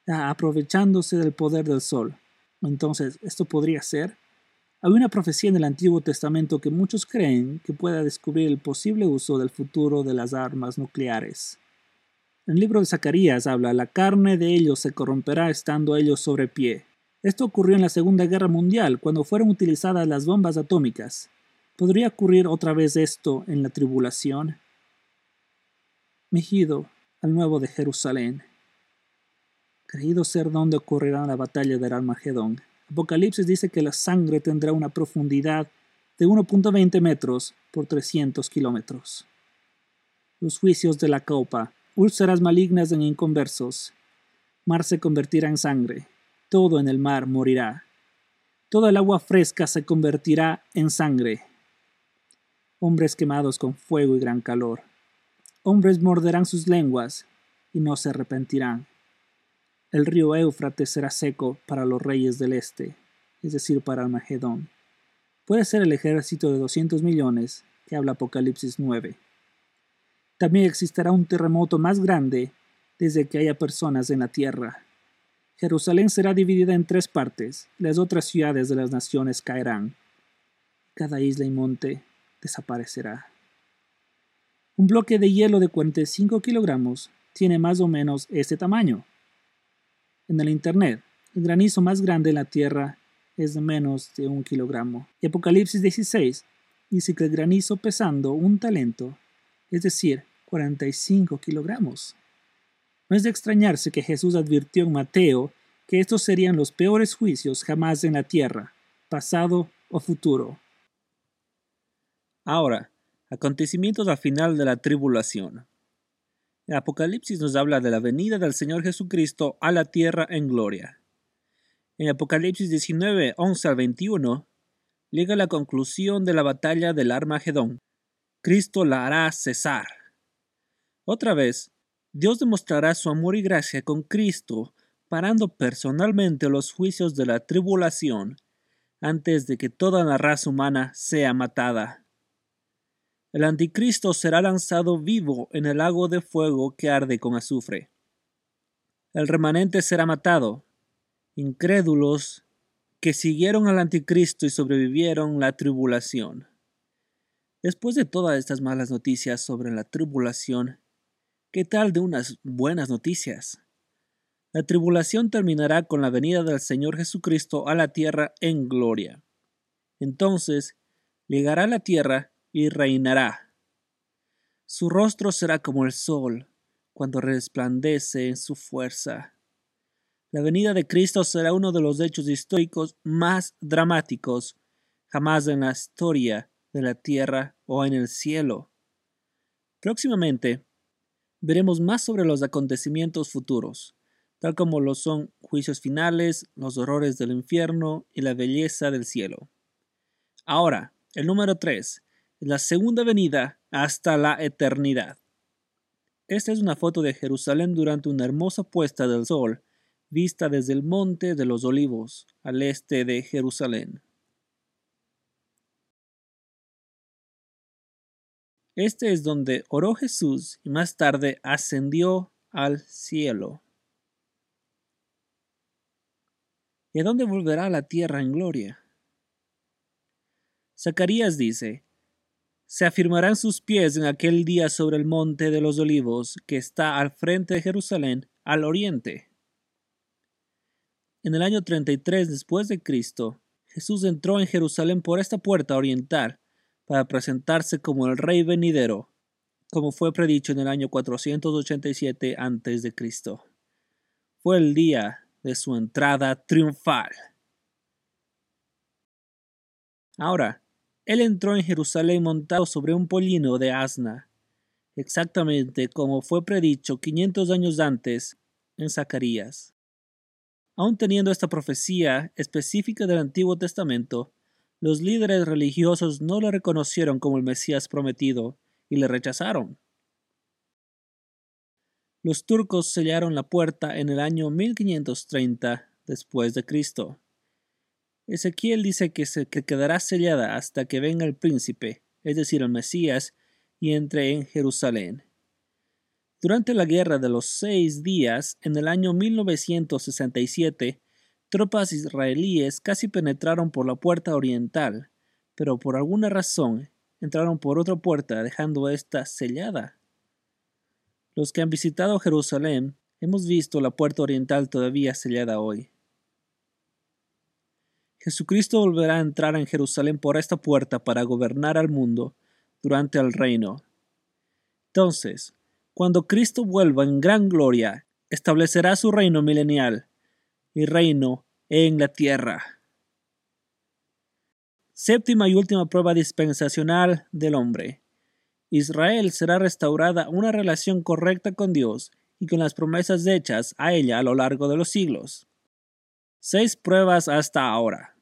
A: a aprovechándose del poder del sol. Entonces, ¿esto podría ser? Hay una profecía en el Antiguo Testamento que muchos creen que pueda descubrir el posible uso del futuro de las armas nucleares. El libro de Zacarías habla, la carne de ellos se corromperá estando ellos sobre pie. Esto ocurrió en la Segunda Guerra Mundial, cuando fueron utilizadas las bombas atómicas. ¿Podría ocurrir otra vez esto en la tribulación? Mejido, al nuevo de Jerusalén. Creído ser donde ocurrirá la batalla del Armagedón. Apocalipsis dice que la sangre tendrá una profundidad de 1.20 metros por 300 kilómetros. Los juicios de la copa, úlceras malignas en inconversos. Mar se convertirá en sangre, todo en el mar morirá. Toda el agua fresca se convertirá en sangre. Hombres quemados con fuego y gran calor. Hombres morderán sus lenguas y no se arrepentirán. El río Éufrates será seco para los reyes del este, es decir, para Armagedón. Puede ser el ejército de 200 millones que habla Apocalipsis 9. También existirá un terremoto más grande desde que haya personas en la tierra. Jerusalén será dividida en tres partes, las otras ciudades de las naciones caerán. Cada isla y monte desaparecerá. Un bloque de hielo de 45 kilogramos tiene más o menos este tamaño. En el Internet, el granizo más grande en la Tierra es de menos de un kilogramo. Apocalipsis 16 dice que el granizo pesando un talento, es decir, 45 kilogramos. No es de extrañarse que Jesús advirtió en Mateo que estos serían los peores juicios jamás en la tierra, pasado o futuro. Ahora, acontecimientos al final de la tribulación. El Apocalipsis nos habla de la venida del Señor Jesucristo a la tierra en gloria. En Apocalipsis 19, 11 al 21, llega la conclusión de la batalla del Armagedón. Cristo la hará cesar. Otra vez, Dios demostrará su amor y gracia con Cristo, parando personalmente los juicios de la tribulación antes de que toda la raza humana sea matada. El anticristo será lanzado vivo en el lago de fuego que arde con azufre. El remanente será matado. Incrédulos que siguieron al anticristo y sobrevivieron la tribulación. Después de todas estas malas noticias sobre la tribulación, ¿Qué tal de unas buenas noticias? La tribulación terminará con la venida del Señor Jesucristo a la tierra en gloria. Entonces llegará a la tierra y reinará. Su rostro será como el sol cuando resplandece en su fuerza. La venida de Cristo será uno de los hechos históricos más dramáticos jamás en la historia de la tierra o en el cielo. Próximamente, veremos más sobre los acontecimientos futuros, tal como lo son juicios finales, los horrores del infierno y la belleza del cielo. Ahora, el número 3, la segunda venida hasta la eternidad. Esta es una foto de Jerusalén durante una hermosa puesta del sol, vista desde el Monte de los Olivos, al este de Jerusalén. Este es donde oró Jesús y más tarde ascendió al cielo. ¿Y a dónde volverá la tierra en gloria? Zacarías dice, se afirmarán sus pies en aquel día sobre el monte de los olivos que está al frente de Jerusalén, al oriente. En el año 33 después de Cristo, Jesús entró en Jerusalén por esta puerta oriental para presentarse como el rey venidero, como fue predicho en el año 487 a.C. Fue el día de su entrada triunfal. Ahora, él entró en Jerusalén montado sobre un pollino de asna, exactamente como fue predicho 500 años antes en Zacarías. Aun teniendo esta profecía específica del Antiguo Testamento, los líderes religiosos no le reconocieron como el Mesías prometido y le rechazaron. Los turcos sellaron la puerta en el año 1530 después de Cristo. Ezequiel dice que, se, que quedará sellada hasta que venga el príncipe, es decir, el Mesías, y entre en Jerusalén. Durante la Guerra de los Seis Días, en el año 1967, tropas israelíes casi penetraron por la puerta oriental, pero por alguna razón entraron por otra puerta dejando esta sellada. Los que han visitado Jerusalén hemos visto la puerta oriental todavía sellada hoy. Jesucristo volverá a entrar en Jerusalén por esta puerta para gobernar al mundo durante el reino. Entonces, cuando Cristo vuelva en gran gloria, establecerá su reino milenial y reino en la tierra. Séptima y última prueba dispensacional del hombre. Israel será restaurada una relación correcta con Dios y con las promesas hechas a ella a lo largo de los siglos. Seis pruebas hasta ahora.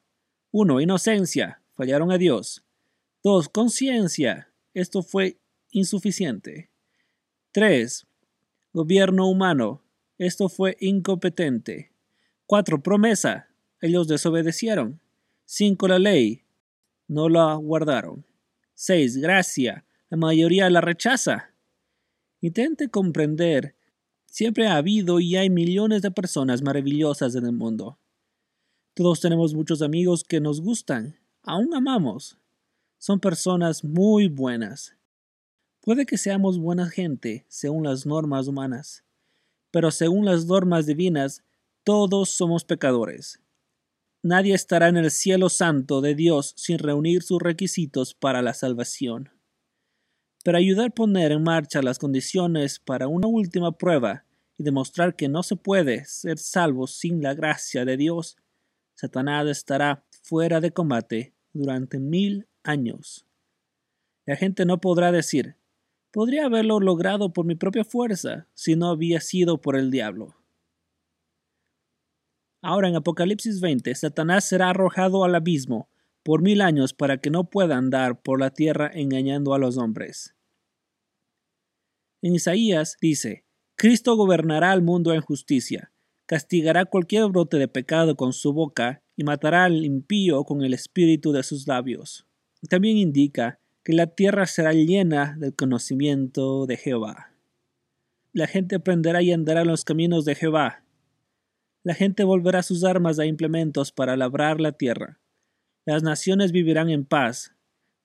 A: 1. Inocencia. Fallaron a Dios. 2. Conciencia. Esto fue insuficiente. 3. Gobierno humano. Esto fue incompetente. 4. Promesa. Ellos desobedecieron. 5. La ley. No la guardaron. 6. Gracia. La mayoría la rechaza. Intente comprender. Siempre ha habido y hay millones de personas maravillosas en el mundo. Todos tenemos muchos amigos que nos gustan, aún amamos. Son personas muy buenas. Puede que seamos buena gente según las normas humanas, pero según las normas divinas, todos somos pecadores. Nadie estará en el cielo santo de Dios sin reunir sus requisitos para la salvación. Para ayudar a poner en marcha las condiciones para una última prueba y demostrar que no se puede ser salvo sin la gracia de Dios, Satanás estará fuera de combate durante mil años. La gente no podrá decir, Podría haberlo logrado por mi propia fuerza si no había sido por el diablo. Ahora en Apocalipsis 20, Satanás será arrojado al abismo por mil años para que no pueda andar por la tierra engañando a los hombres. En Isaías dice, Cristo gobernará al mundo en justicia, castigará cualquier brote de pecado con su boca y matará al impío con el espíritu de sus labios. También indica que la tierra será llena del conocimiento de Jehová. La gente aprenderá y andará en los caminos de Jehová. La gente volverá sus armas a implementos para labrar la tierra. Las naciones vivirán en paz,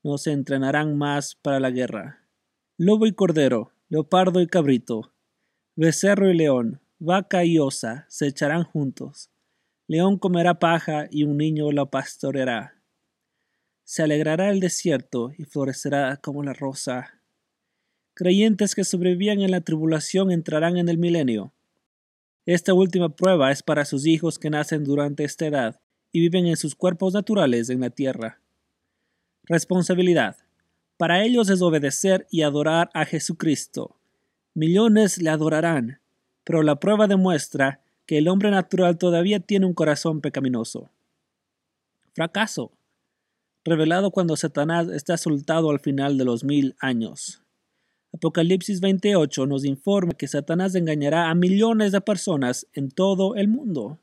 A: no se entrenarán más para la guerra. Lobo y cordero, leopardo y cabrito, becerro y león, vaca y osa se echarán juntos. León comerá paja y un niño la pastoreará. Se alegrará el desierto y florecerá como la rosa. Creyentes que sobrevivían en la tribulación entrarán en el milenio. Esta última prueba es para sus hijos que nacen durante esta edad y viven en sus cuerpos naturales en la tierra. Responsabilidad. Para ellos es obedecer y adorar a Jesucristo. Millones le adorarán, pero la prueba demuestra que el hombre natural todavía tiene un corazón pecaminoso. Fracaso revelado cuando Satanás está soltado al final de los mil años. Apocalipsis 28 nos informa que Satanás engañará a millones de personas en todo el mundo.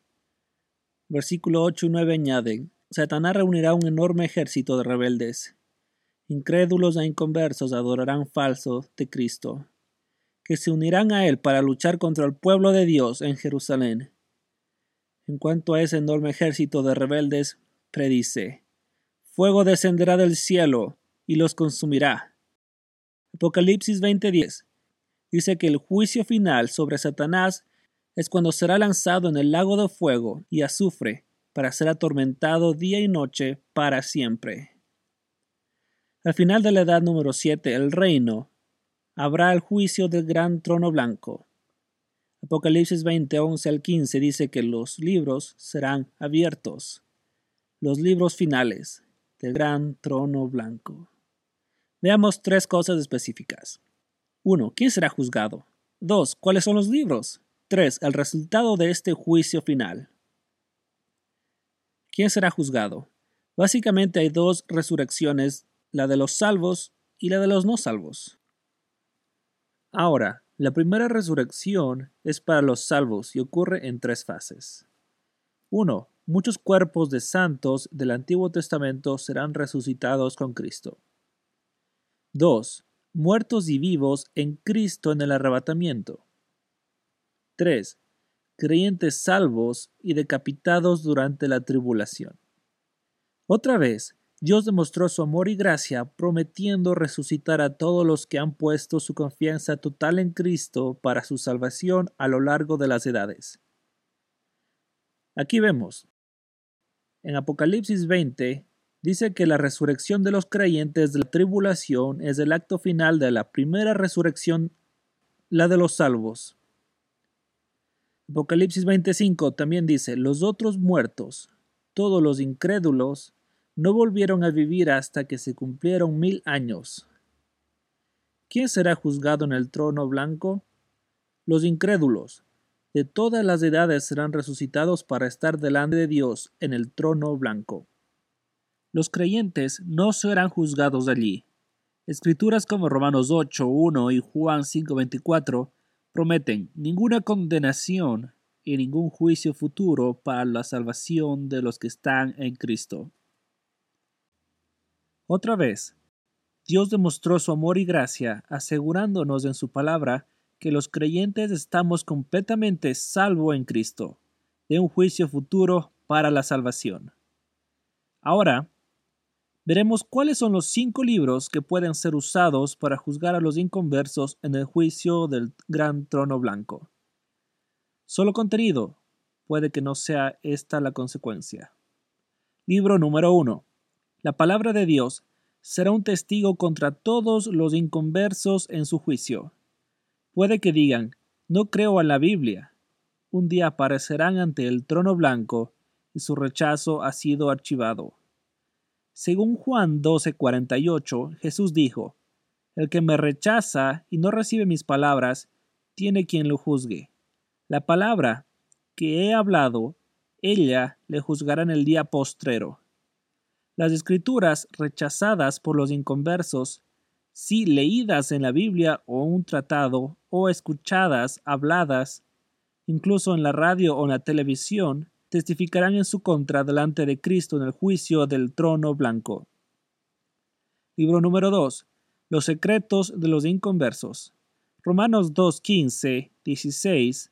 A: Versículo 8 y 9 añaden, Satanás reunirá un enorme ejército de rebeldes. Incrédulos e inconversos adorarán falso de Cristo, que se unirán a él para luchar contra el pueblo de Dios en Jerusalén. En cuanto a ese enorme ejército de rebeldes, predice, fuego descenderá del cielo y los consumirá. Apocalipsis 20:10 dice que el juicio final sobre Satanás es cuando será lanzado en el lago de fuego y azufre para ser atormentado día y noche para siempre. Al final de la edad número 7, el reino, habrá el juicio del gran trono blanco. Apocalipsis 20, 11 al 15 dice que los libros serán abiertos. Los libros finales del gran trono blanco. Veamos tres cosas específicas. 1. ¿Quién será juzgado? 2. ¿Cuáles son los libros? 3. El resultado de este juicio final. ¿Quién será juzgado? Básicamente hay dos resurrecciones, la de los salvos y la de los no salvos. Ahora, la primera resurrección es para los salvos y ocurre en tres fases. 1. Muchos cuerpos de santos del Antiguo Testamento serán resucitados con Cristo. 2 muertos y vivos en Cristo en el arrebatamiento. 3. Creyentes salvos y decapitados durante la tribulación. Otra vez, Dios demostró su amor y gracia prometiendo resucitar a todos los que han puesto su confianza total en Cristo para su salvación a lo largo de las edades. Aquí vemos. En Apocalipsis 20, dice que la resurrección de los creyentes de la tribulación es el acto final de la primera resurrección, la de los salvos. Apocalipsis 25 también dice, los otros muertos, todos los incrédulos, no volvieron a vivir hasta que se cumplieron mil años. ¿Quién será juzgado en el trono blanco? Los incrédulos, de todas las edades serán resucitados para estar delante de Dios en el trono blanco. Los creyentes no serán juzgados allí. Escrituras como Romanos 8, 1 y Juan 5, 24 prometen ninguna condenación y ningún juicio futuro para la salvación de los que están en Cristo. Otra vez, Dios demostró su amor y gracia asegurándonos en su palabra que los creyentes estamos completamente salvo en Cristo, de un juicio futuro para la salvación. Ahora, veremos cuáles son los cinco libros que pueden ser usados para juzgar a los inconversos en el juicio del gran trono blanco. Solo contenido puede que no sea esta la consecuencia. Libro número uno. La palabra de Dios será un testigo contra todos los inconversos en su juicio. Puede que digan, no creo en la Biblia. Un día aparecerán ante el trono blanco y su rechazo ha sido archivado. Según Juan 12:48, Jesús dijo, El que me rechaza y no recibe mis palabras, tiene quien lo juzgue. La palabra que he hablado, ella le juzgará en el día postrero. Las escrituras rechazadas por los inconversos, si leídas en la Biblia o un tratado, o escuchadas, habladas, incluso en la radio o en la televisión, testificarán en su contra delante de Cristo en el juicio del trono blanco. Libro número 2. Los secretos de los inconversos. Romanos 2, 15, 16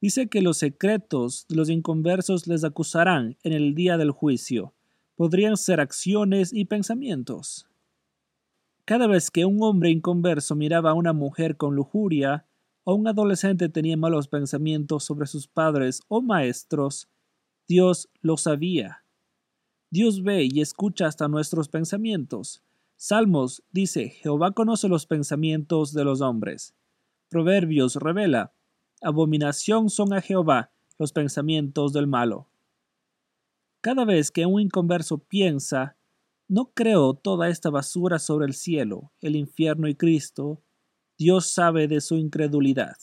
A: dice que los secretos de los inconversos les acusarán en el día del juicio. Podrían ser acciones y pensamientos. Cada vez que un hombre inconverso miraba a una mujer con lujuria, o un adolescente tenía malos pensamientos sobre sus padres o maestros, Dios lo sabía. Dios ve y escucha hasta nuestros pensamientos. Salmos dice, Jehová conoce los pensamientos de los hombres. Proverbios revela, abominación son a Jehová los pensamientos del malo. Cada vez que un inconverso piensa, no creo toda esta basura sobre el cielo, el infierno y Cristo, Dios sabe de su incredulidad.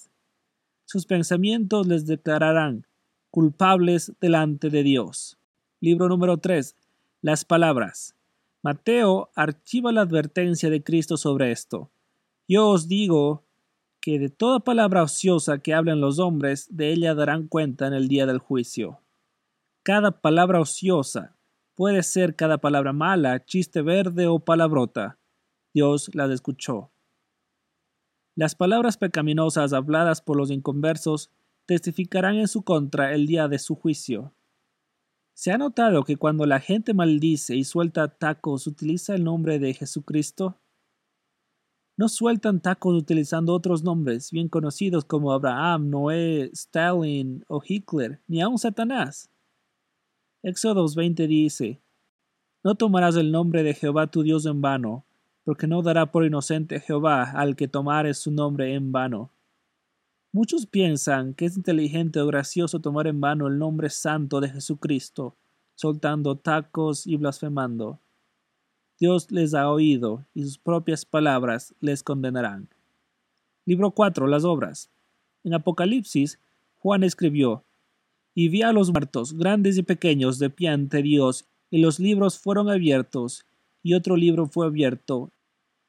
A: Sus pensamientos les declararán, culpables delante de Dios. Libro número 3. Las palabras. Mateo archiva la advertencia de Cristo sobre esto. Yo os digo que de toda palabra ociosa que hablen los hombres, de ella darán cuenta en el día del juicio. Cada palabra ociosa puede ser cada palabra mala, chiste verde o palabrota. Dios las escuchó. Las palabras pecaminosas habladas por los inconversos testificarán en su contra el día de su juicio. ¿Se ha notado que cuando la gente maldice y suelta tacos utiliza el nombre de Jesucristo? No sueltan tacos utilizando otros nombres bien conocidos como Abraham, Noé, Stalin o Hitler, ni aun Satanás. Éxodos 20 dice, No tomarás el nombre de Jehová tu Dios en vano, porque no dará por inocente Jehová al que tomare su nombre en vano. Muchos piensan que es inteligente o gracioso tomar en vano el nombre santo de Jesucristo, soltando tacos y blasfemando. Dios les ha oído y sus propias palabras les condenarán. Libro 4. Las obras. En Apocalipsis, Juan escribió, Y vi a los muertos, grandes y pequeños, de pie ante Dios, y los libros fueron abiertos, y otro libro fue abierto,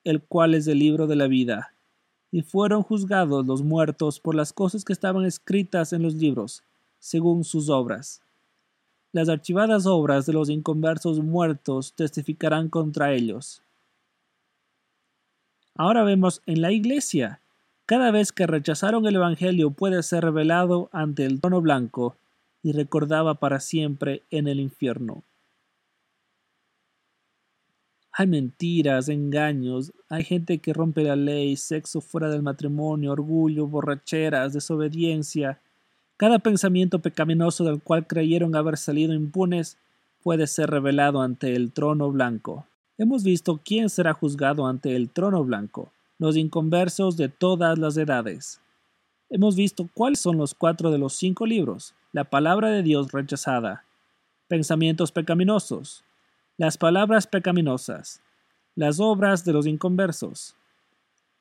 A: el cual es el libro de la vida y fueron juzgados los muertos por las cosas que estaban escritas en los libros, según sus obras. Las archivadas obras de los inconversos muertos testificarán contra ellos. Ahora vemos en la iglesia, cada vez que rechazaron el Evangelio puede ser revelado ante el trono blanco y recordaba para siempre en el infierno. Hay mentiras, engaños, hay gente que rompe la ley, sexo fuera del matrimonio, orgullo, borracheras, desobediencia. Cada pensamiento pecaminoso del cual creyeron haber salido impunes puede ser revelado ante el trono blanco. Hemos visto quién será juzgado ante el trono blanco, los inconversos de todas las edades. Hemos visto cuáles son los cuatro de los cinco libros, la palabra de Dios rechazada, pensamientos pecaminosos, las palabras pecaminosas, las obras de los inconversos.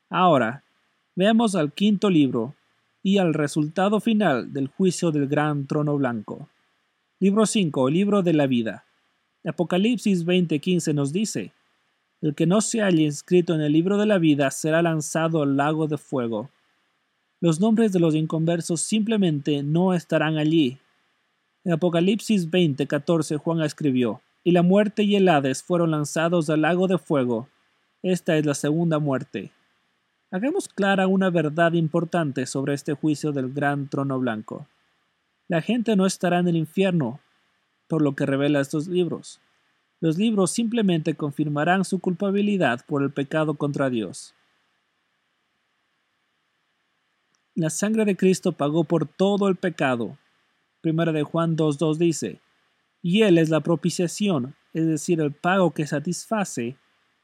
A: Ahora, veamos al quinto libro y al resultado final del juicio del gran trono blanco. Libro 5, libro de la vida. Apocalipsis 20:15 nos dice, El que no se haya inscrito en el libro de la vida será lanzado al lago de fuego. Los nombres de los inconversos simplemente no estarán allí. En Apocalipsis 20:14 Juan escribió, y la muerte y el Hades fueron lanzados al lago de fuego. Esta es la segunda muerte. Hagamos clara una verdad importante sobre este juicio del gran trono blanco. La gente no estará en el infierno, por lo que revela estos libros. Los libros simplemente confirmarán su culpabilidad por el pecado contra Dios. La sangre de Cristo pagó por todo el pecado. Primera de Juan 2.2 dice, y Él es la propiciación, es decir, el pago que satisface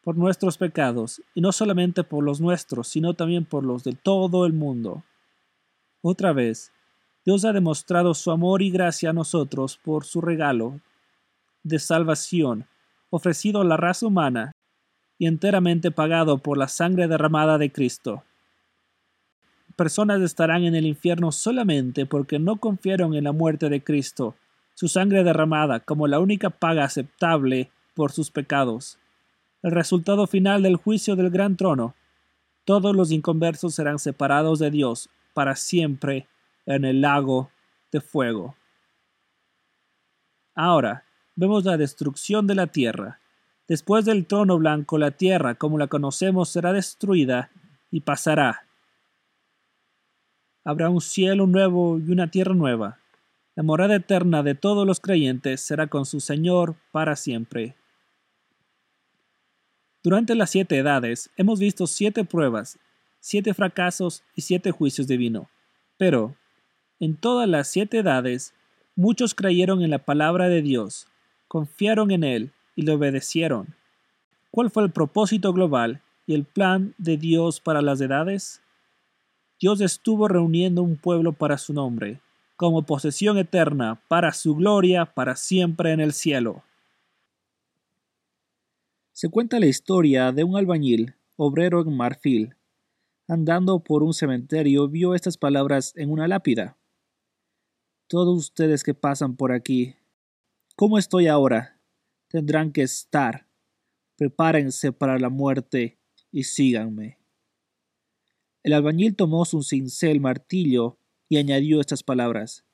A: por nuestros pecados, y no solamente por los nuestros, sino también por los de todo el mundo. Otra vez, Dios ha demostrado su amor y gracia a nosotros por su regalo de salvación, ofrecido a la raza humana y enteramente pagado por la sangre derramada de Cristo. Personas estarán en el infierno solamente porque no confiaron en la muerte de Cristo su sangre derramada como la única paga aceptable por sus pecados. El resultado final del juicio del gran trono. Todos los inconversos serán separados de Dios para siempre en el lago de fuego. Ahora, vemos la destrucción de la tierra. Después del trono blanco, la tierra, como la conocemos, será destruida y pasará. Habrá un cielo nuevo y una tierra nueva la morada eterna de todos los creyentes será con su Señor para siempre. Durante las siete edades hemos visto siete pruebas, siete fracasos y siete juicios divinos. Pero, en todas las siete edades, muchos creyeron en la palabra de Dios, confiaron en Él y le obedecieron. ¿Cuál fue el propósito global y el plan de Dios para las edades? Dios estuvo reuniendo un pueblo para su nombre, como posesión eterna para su gloria para siempre en el cielo. Se cuenta la historia de un albañil, obrero en marfil, andando por un cementerio vio estas palabras en una lápida. Todos ustedes que pasan por aquí, ¿cómo estoy ahora? Tendrán que estar. Prepárense para la muerte y síganme. El albañil tomó su cincel martillo y añadió estas palabras.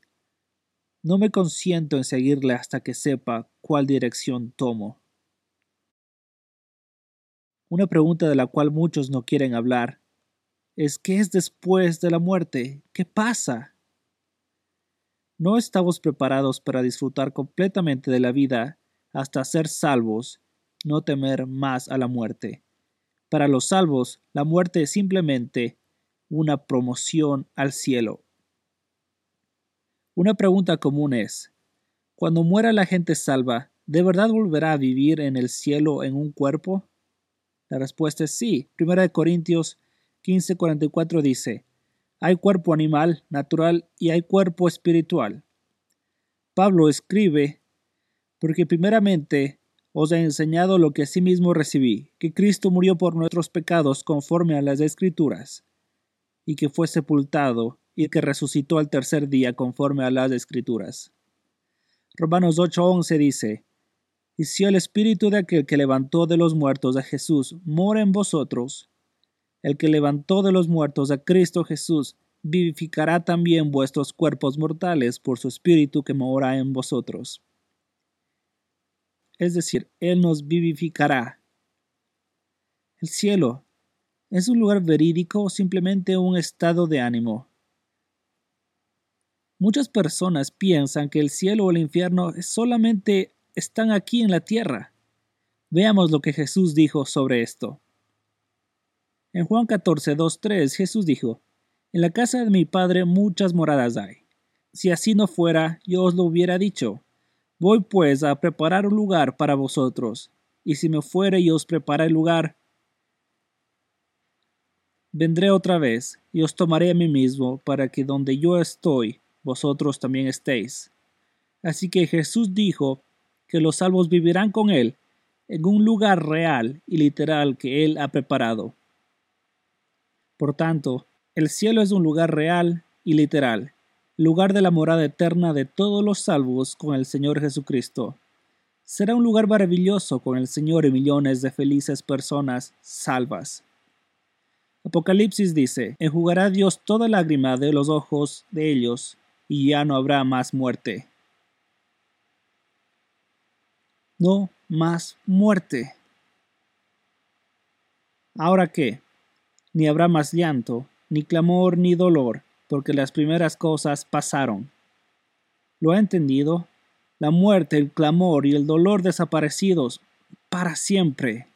A: No me consiento en seguirle hasta que sepa cuál dirección tomo. Una pregunta de la cual muchos no quieren hablar es ¿qué es después de la muerte? ¿Qué pasa? No estamos preparados para disfrutar completamente de la vida hasta ser salvos, no temer más a la muerte. Para los salvos, la muerte es simplemente una promoción al cielo. Una pregunta común es, cuando muera la gente salva, ¿de verdad volverá a vivir en el cielo en un cuerpo? La respuesta es sí. Primera de Corintios 15:44 dice, hay cuerpo animal, natural y hay cuerpo espiritual. Pablo escribe, porque primeramente os he enseñado lo que asimismo recibí, que Cristo murió por nuestros pecados conforme a las Escrituras, y que fue sepultado, y que resucitó al tercer día conforme a las Escrituras. Romanos 8:11 dice, Y si el Espíritu de aquel que levantó de los muertos a Jesús mora en vosotros, el que levantó de los muertos a Cristo Jesús, vivificará también vuestros cuerpos mortales por su Espíritu que mora en vosotros. Es decir, Él nos vivificará. El cielo es un lugar verídico o simplemente un estado de ánimo. Muchas personas piensan que el cielo o el infierno solamente están aquí en la tierra. Veamos lo que Jesús dijo sobre esto. En Juan 14, 2, 3, Jesús dijo, En la casa de mi Padre muchas moradas hay. Si así no fuera, yo os lo hubiera dicho. Voy pues a preparar un lugar para vosotros, y si me fuere y os prepara el lugar, vendré otra vez, y os tomaré a mí mismo, para que donde yo estoy, vosotros también estéis. Así que Jesús dijo que los salvos vivirán con Él en un lugar real y literal que Él ha preparado. Por tanto, el cielo es un lugar real y literal, lugar de la morada eterna de todos los salvos con el Señor Jesucristo. Será un lugar maravilloso con el Señor y millones de felices personas salvas. Apocalipsis dice, enjugará Dios toda lágrima de los ojos de ellos, y ya no habrá más muerte. No más muerte. ¿Ahora qué? ni habrá más llanto, ni clamor, ni dolor, porque las primeras cosas pasaron. ¿Lo ha entendido? La muerte, el clamor y el dolor desaparecidos para siempre.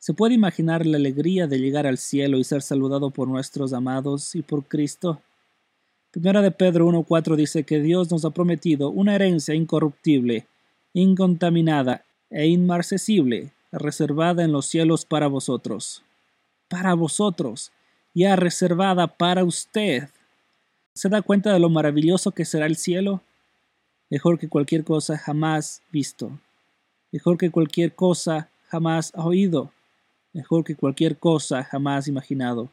A: ¿Se puede imaginar la alegría de llegar al cielo y ser saludado por nuestros amados y por Cristo? Primera de Pedro 1.4 dice que Dios nos ha prometido una herencia incorruptible, incontaminada e inmarcesible, reservada en los cielos para vosotros. Para vosotros, ya reservada para usted. ¿Se da cuenta de lo maravilloso que será el cielo? Mejor que cualquier cosa jamás visto. Mejor que cualquier cosa jamás oído. Mejor que cualquier cosa jamás imaginado.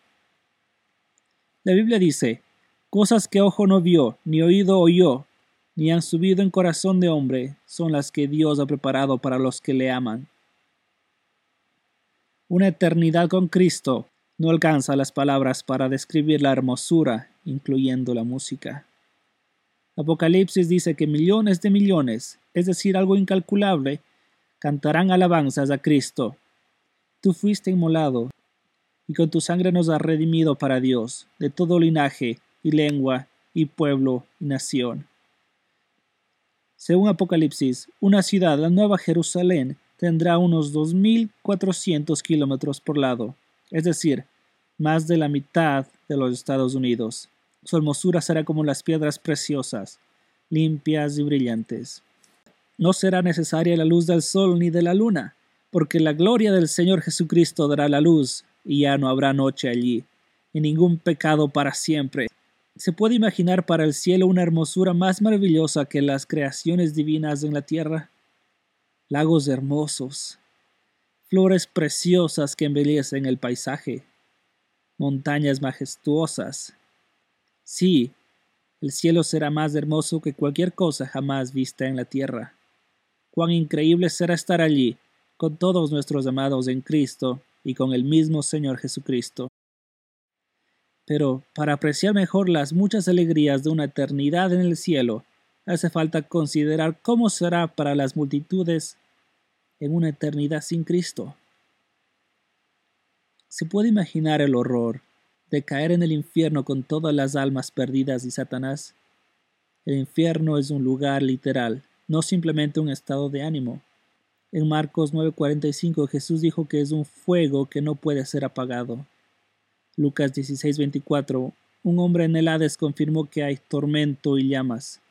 A: La Biblia dice, cosas que ojo no vio, ni oído oyó, ni han subido en corazón de hombre, son las que Dios ha preparado para los que le aman. Una eternidad con Cristo no alcanza las palabras para describir la hermosura, incluyendo la música. Apocalipsis dice que millones de millones, es decir, algo incalculable, cantarán alabanzas a Cristo. Tú fuiste inmolado, y con tu sangre nos has redimido para Dios, de todo linaje, y lengua, y pueblo, y nación. Según Apocalipsis, una ciudad, la Nueva Jerusalén, tendrá unos 2.400 kilómetros por lado, es decir, más de la mitad de los Estados Unidos. Su hermosura será como las piedras preciosas, limpias y brillantes. No será necesaria la luz del sol ni de la luna, porque la gloria del Señor Jesucristo dará la luz, y ya no habrá noche allí, y ningún pecado para siempre. ¿Se puede imaginar para el cielo una hermosura más maravillosa que las creaciones divinas en la tierra? lagos hermosos, flores preciosas que embellecen el paisaje, montañas majestuosas. Sí, el cielo será más hermoso que cualquier cosa jamás vista en la tierra. Cuán increíble será estar allí, con todos nuestros amados en Cristo y con el mismo Señor Jesucristo. Pero para apreciar mejor las muchas alegrías de una eternidad en el cielo, hace falta considerar cómo será para las multitudes en una eternidad sin Cristo. Se puede imaginar el horror, de caer en el infierno con todas las almas perdidas y Satanás. El infierno es un lugar literal, no simplemente un estado de ánimo. En Marcos 9:45 Jesús dijo que es un fuego que no puede ser apagado. Lucas 16:24 Un hombre en el Hades confirmó que hay tormento y llamas.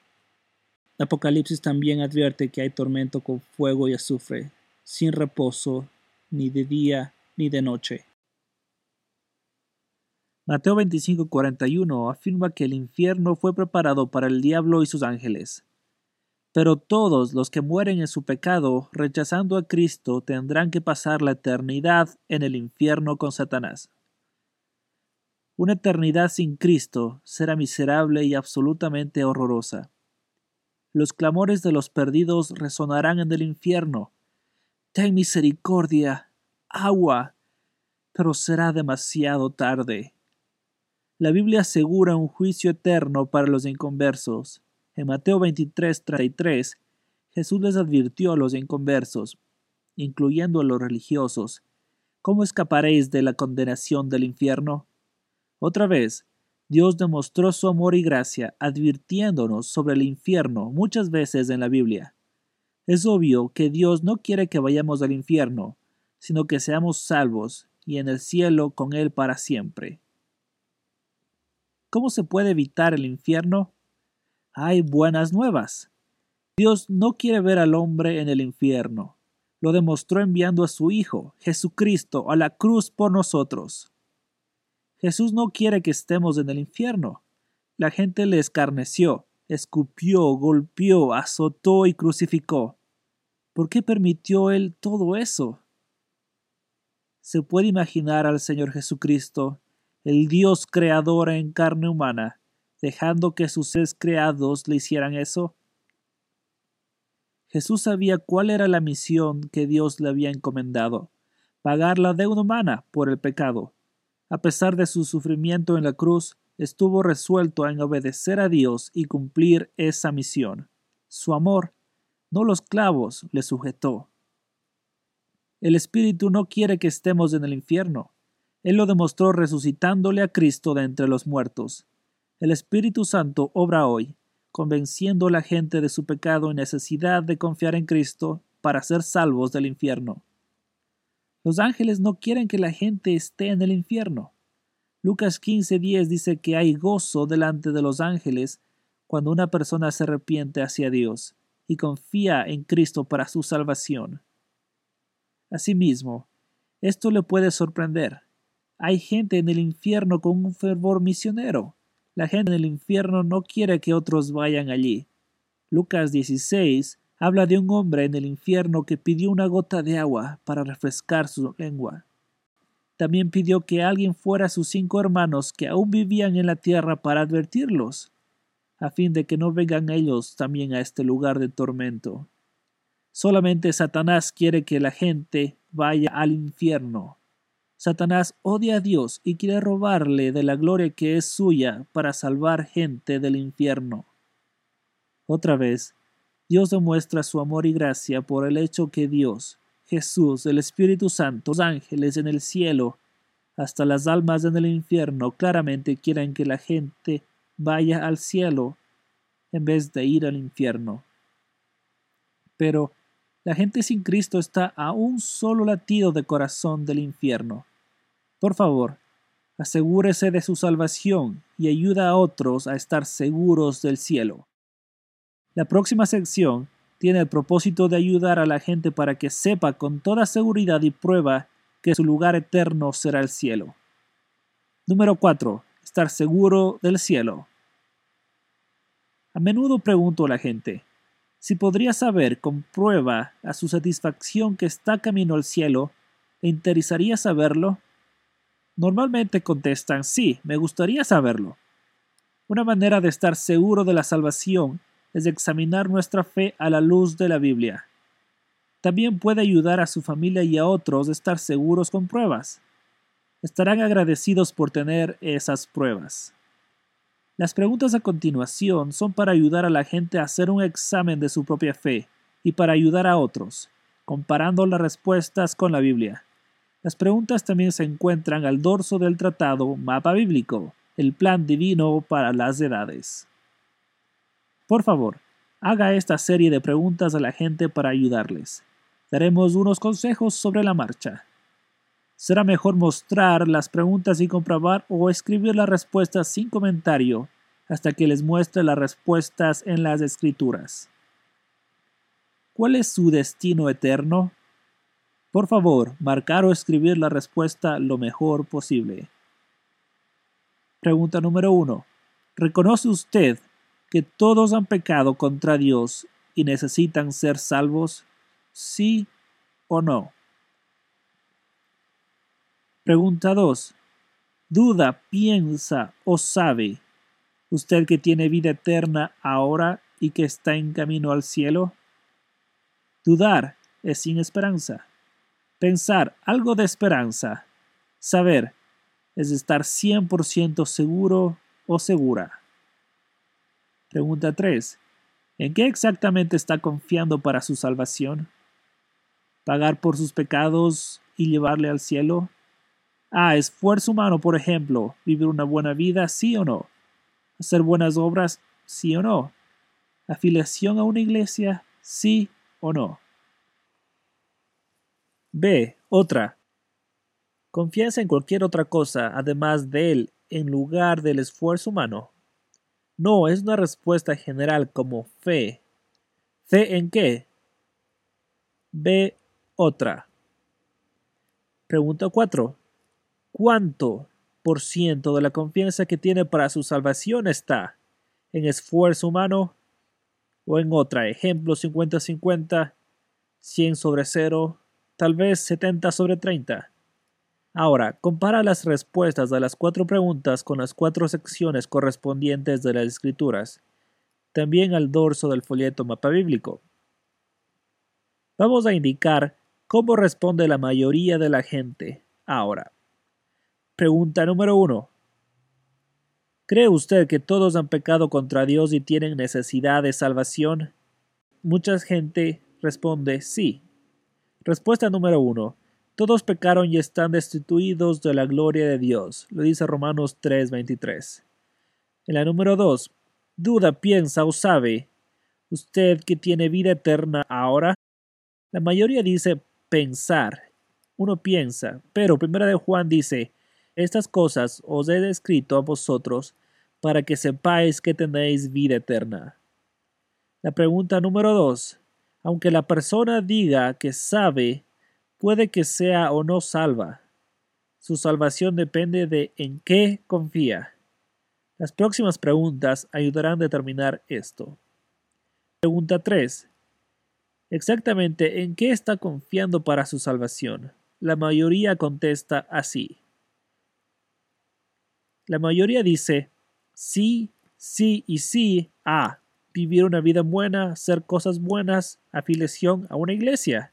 A: Apocalipsis también advierte que hay tormento con fuego y azufre, sin reposo, ni de día ni de noche. Mateo 25:41 afirma que el infierno fue preparado para el diablo y sus ángeles. Pero todos los que mueren en su pecado, rechazando a Cristo, tendrán que pasar la eternidad en el infierno con Satanás. Una eternidad sin Cristo será miserable y absolutamente horrorosa. Los clamores de los perdidos resonarán en el infierno. Ten misericordia, agua, pero será demasiado tarde. La Biblia asegura un juicio eterno para los inconversos. En Mateo 23, 33, Jesús les advirtió a los inconversos, incluyendo a los religiosos, ¿cómo escaparéis de la condenación del infierno? Otra vez, Dios demostró su amor y gracia advirtiéndonos sobre el infierno muchas veces en la Biblia. Es obvio que Dios no quiere que vayamos al infierno, sino que seamos salvos y en el cielo con Él para siempre. ¿Cómo se puede evitar el infierno? Hay buenas nuevas. Dios no quiere ver al hombre en el infierno. Lo demostró enviando a su Hijo, Jesucristo, a la cruz por nosotros. Jesús no quiere que estemos en el infierno. La gente le escarneció, escupió, golpeó, azotó y crucificó. ¿Por qué permitió él todo eso? Se puede imaginar al Señor Jesucristo el Dios creador en carne humana, dejando que sus seres creados le hicieran eso? Jesús sabía cuál era la misión que Dios le había encomendado, pagar la deuda humana por el pecado. A pesar de su sufrimiento en la cruz, estuvo resuelto en obedecer a Dios y cumplir esa misión. Su amor, no los clavos, le sujetó. El Espíritu no quiere que estemos en el infierno. Él lo demostró resucitándole a Cristo de entre los muertos. El Espíritu Santo obra hoy, convenciendo a la gente de su pecado y necesidad de confiar en Cristo para ser salvos del infierno. Los ángeles no quieren que la gente esté en el infierno. Lucas 15:10 dice que hay gozo delante de los ángeles cuando una persona se arrepiente hacia Dios y confía en Cristo para su salvación. Asimismo, esto le puede sorprender. Hay gente en el infierno con un fervor misionero. La gente en el infierno no quiere que otros vayan allí. Lucas 16 habla de un hombre en el infierno que pidió una gota de agua para refrescar su lengua. También pidió que alguien fuera a sus cinco hermanos que aún vivían en la tierra para advertirlos, a fin de que no vengan ellos también a este lugar de tormento. Solamente Satanás quiere que la gente vaya al infierno. Satanás odia a Dios y quiere robarle de la gloria que es suya para salvar gente del infierno. Otra vez, Dios demuestra su amor y gracia por el hecho que Dios, Jesús, el Espíritu Santo, los ángeles en el cielo, hasta las almas en el infierno, claramente quieren que la gente vaya al cielo en vez de ir al infierno. Pero la gente sin Cristo está a un solo latido de corazón del infierno. Por favor, asegúrese de su salvación y ayuda a otros a estar seguros del cielo. La próxima sección tiene el propósito de ayudar a la gente para que sepa con toda seguridad y prueba que su lugar eterno será el cielo. Número 4. Estar seguro del cielo. A menudo pregunto a la gente, si podría saber con prueba a su satisfacción que está camino al cielo, ¿le interesaría saberlo? Normalmente contestan sí, me gustaría saberlo. Una manera de estar seguro de la salvación es examinar nuestra fe a la luz de la Biblia. También puede ayudar a su familia y a otros a estar seguros con pruebas. Estarán agradecidos por tener esas pruebas. Las preguntas a continuación son para ayudar a la gente a hacer un examen de su propia fe y para ayudar a otros, comparando las respuestas con la Biblia. Las preguntas también se encuentran al dorso del tratado Mapa Bíblico, el plan divino para las edades. Por favor, haga esta serie de preguntas a la gente para ayudarles. Daremos unos consejos sobre la marcha. Será mejor mostrar las preguntas y comprobar o escribir las respuestas sin comentario hasta que les muestre las respuestas en las escrituras. ¿Cuál es su destino eterno? Por favor, marcar o escribir la respuesta lo mejor posible. Pregunta número 1. ¿Reconoce usted que todos han pecado contra Dios y necesitan ser salvos? ¿Sí o no? Pregunta 2. ¿Duda, piensa o sabe usted que tiene vida eterna ahora y que está en camino al cielo? Dudar es sin esperanza. Pensar algo de esperanza. Saber es estar 100% seguro o segura. Pregunta 3. ¿En qué exactamente está confiando para su salvación? ¿Pagar por sus pecados y llevarle al cielo? Ah, esfuerzo humano, por ejemplo, vivir una buena vida, sí o no. Hacer buenas obras, sí o no. Afiliación a una iglesia, sí o no. B. Otra. Confianza en cualquier otra cosa además de él en lugar del esfuerzo humano. No, es una respuesta general como fe. ¿Fe en qué? B. Otra. Pregunta 4 cuánto por ciento de la confianza que tiene para su salvación está en esfuerzo humano o en otra. Ejemplo 50-50, 100 sobre 0, tal vez 70 sobre 30. Ahora, compara las respuestas a las cuatro preguntas con las cuatro secciones correspondientes de las escrituras, también al dorso del folleto mapa bíblico. Vamos a indicar cómo responde la mayoría de la gente ahora. Pregunta número uno. ¿Cree usted que todos han pecado contra Dios y tienen necesidad de salvación? Mucha gente responde sí. Respuesta número uno. Todos pecaron y están destituidos de la gloria de Dios. Lo dice Romanos 3:23. En la número dos. Duda, piensa o sabe usted que tiene vida eterna ahora. La mayoría dice pensar. Uno piensa, pero primera de Juan dice estas cosas os he escrito a vosotros para que sepáis que tenéis vida eterna. La pregunta número dos. Aunque la persona diga que sabe, puede que sea o no salva. Su salvación depende de en qué confía. Las próximas preguntas ayudarán a determinar esto. Pregunta 3. Exactamente en qué está confiando para su salvación. La mayoría contesta así. La mayoría dice sí, sí y sí a vivir una vida buena, hacer cosas buenas, afiliación a una iglesia.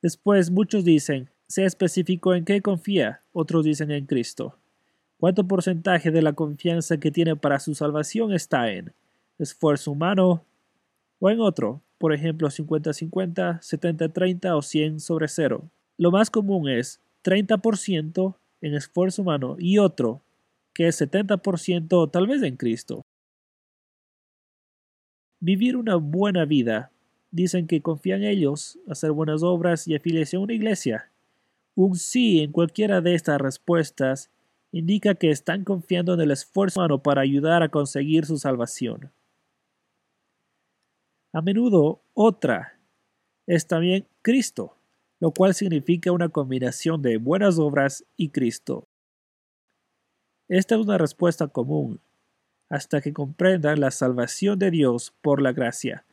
A: Después muchos dicen, sea específico en qué confía, otros dicen en Cristo. ¿Cuánto porcentaje de la confianza que tiene para su salvación está en esfuerzo humano o en otro? Por ejemplo, 50-50, 70-30 o 100 sobre 0. Lo más común es 30% en esfuerzo humano y otro que es 70% tal vez en Cristo. Vivir una buena vida. Dicen que confían ellos, hacer buenas obras y afiliación a una iglesia. Un sí en cualquiera de estas respuestas indica que están confiando en el esfuerzo humano para ayudar a conseguir su salvación. A menudo otra es también Cristo lo cual significa una combinación de buenas obras y Cristo. Esta es una respuesta común, hasta que comprendan la salvación de Dios por la gracia.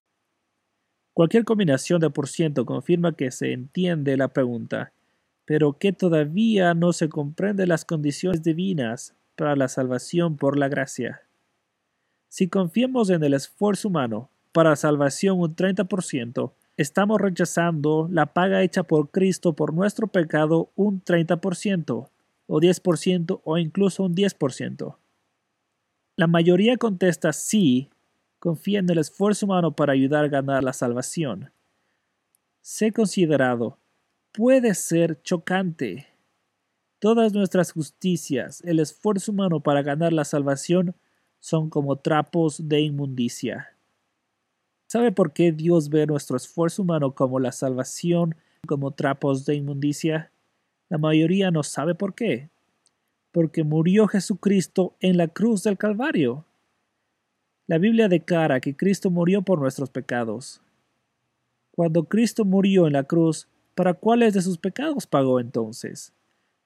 A: Cualquier combinación de por ciento confirma que se entiende la pregunta, pero que todavía no se comprende las condiciones divinas para la salvación por la gracia. Si confiamos en el esfuerzo humano para salvación un 30%, estamos rechazando la paga hecha por Cristo por nuestro pecado un 30% o 10% o incluso un 10%. La mayoría contesta sí, confía en el esfuerzo humano para ayudar a ganar la salvación. Sé considerado, puede ser chocante. Todas nuestras justicias, el esfuerzo humano para ganar la salvación, son como trapos de inmundicia. ¿Sabe por qué Dios ve nuestro esfuerzo humano como la salvación, como trapos de inmundicia? La mayoría no sabe por qué. Porque murió Jesucristo en la cruz del Calvario. La Biblia declara que Cristo murió por nuestros pecados. Cuando Cristo murió en la cruz, ¿para cuáles de sus pecados pagó entonces?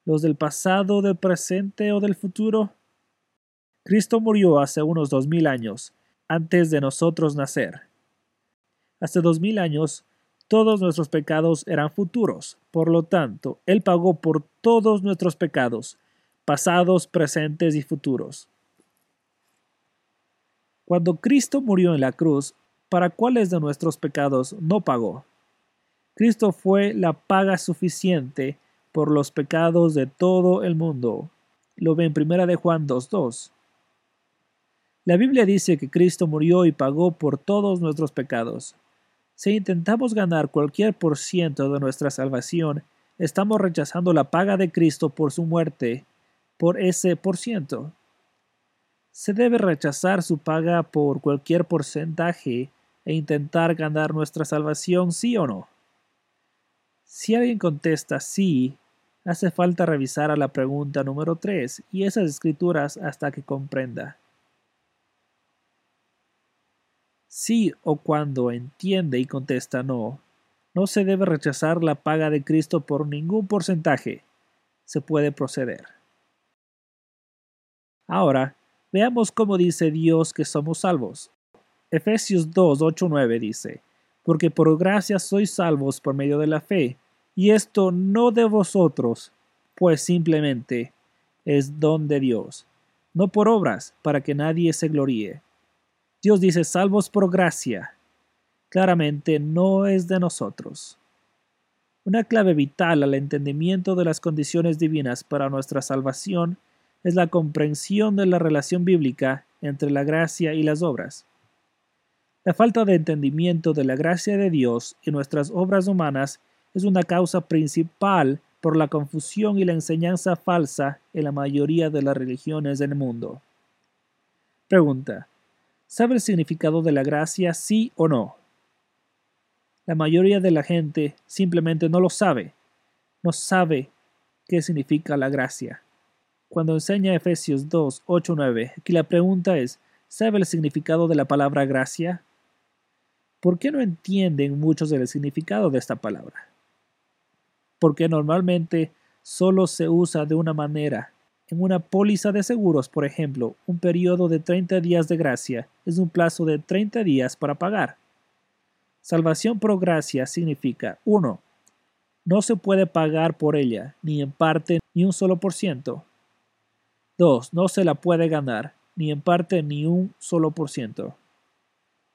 A: ¿Los del pasado, del presente o del futuro? Cristo murió hace unos dos mil años, antes de nosotros nacer. Hace dos mil años, todos nuestros pecados eran futuros. Por lo tanto, Él pagó por todos nuestros pecados, pasados, presentes y futuros. Cuando Cristo murió en la cruz, ¿para cuáles de nuestros pecados no pagó? Cristo fue la paga suficiente por los pecados de todo el mundo. Lo ve en 1 de Juan 2.2. La Biblia dice que Cristo murió y pagó por todos nuestros pecados. Si intentamos ganar cualquier por ciento de nuestra salvación, estamos rechazando la paga de Cristo por su muerte, por ese por ciento. Se debe rechazar su paga por cualquier porcentaje e intentar ganar nuestra salvación, sí o no. Si alguien contesta sí, hace falta revisar a la pregunta número 3 y esas escrituras hasta que comprenda. Sí o cuando entiende y contesta no, no se debe rechazar la paga de Cristo por ningún porcentaje. Se puede proceder. Ahora, veamos cómo dice Dios que somos salvos. Efesios 2, 8, 9 dice, Porque por gracia sois salvos por medio de la fe, y esto no de vosotros, pues simplemente es don de Dios, no por obras, para que nadie se gloríe Dios dice salvos por gracia. Claramente no es de nosotros. Una clave vital al entendimiento de las condiciones divinas para nuestra salvación es la comprensión de la relación bíblica entre la gracia y las obras. La falta de entendimiento de la gracia de Dios y nuestras obras humanas es una causa principal por la confusión y la enseñanza falsa en la mayoría de las religiones del mundo. Pregunta. ¿Sabe el significado de la gracia, sí o no? La mayoría de la gente simplemente no lo sabe. No sabe qué significa la gracia. Cuando enseña Efesios 2, 8, 9, aquí la pregunta es, ¿sabe el significado de la palabra gracia? ¿Por qué no entienden muchos del significado de esta palabra? Porque normalmente solo se usa de una manera en una póliza de seguros, por ejemplo, un periodo de 30 días de gracia es un plazo de 30 días para pagar. Salvación por gracia significa 1. No se puede pagar por ella, ni en parte ni un solo por ciento. 2. No se la puede ganar, ni en parte ni un solo por ciento.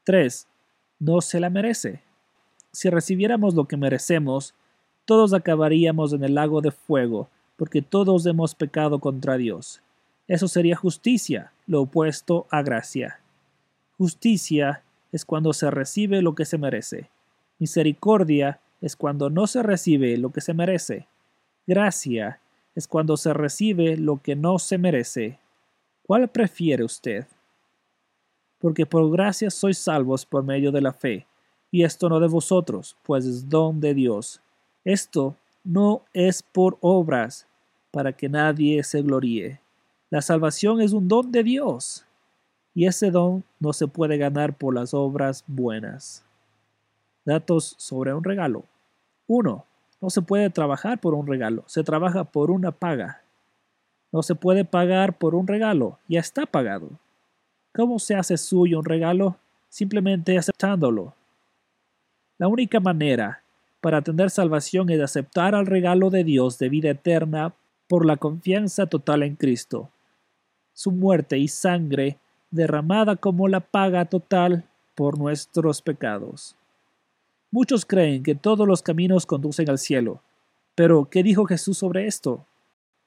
A: 3. No se la merece. Si recibiéramos lo que merecemos, todos acabaríamos en el lago de fuego porque todos hemos pecado contra Dios. Eso sería justicia, lo opuesto a gracia. Justicia es cuando se recibe lo que se merece. Misericordia es cuando no se recibe lo que se merece. Gracia es cuando se recibe lo que no se merece. ¿Cuál prefiere usted? Porque por gracia sois salvos por medio de la fe, y esto no de vosotros, pues es don de Dios. Esto no es por obras, para que nadie se gloríe. La salvación es un don de Dios, y ese don no se puede ganar por las obras buenas. Datos sobre un regalo. 1. No se puede trabajar por un regalo, se trabaja por una paga. No se puede pagar por un regalo, ya está pagado. ¿Cómo se hace suyo un regalo? Simplemente aceptándolo. La única manera para tener salvación es aceptar al regalo de Dios de vida eterna por la confianza total en Cristo. Su muerte y sangre derramada como la paga total por nuestros pecados. Muchos creen que todos los caminos conducen al cielo. Pero, ¿qué dijo Jesús sobre esto?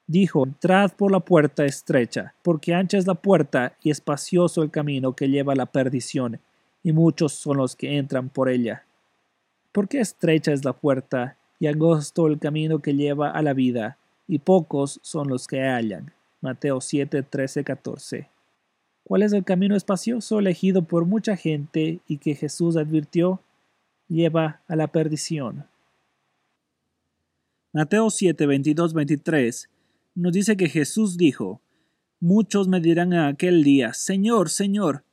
A: Dijo, entrad por la puerta estrecha, porque ancha es la puerta y espacioso el camino que lleva a la perdición, y muchos son los que entran por ella. ¿Por qué estrecha es la puerta y angosto el camino que lleva a la vida, y pocos son los que hallan. Mateo 7, 13, 14. ¿Cuál es el camino espacioso elegido por mucha gente y que Jesús advirtió? Lleva a la perdición. Mateo 7, 22, 23 nos dice que Jesús dijo, Muchos me dirán a aquel día, Señor, Señor,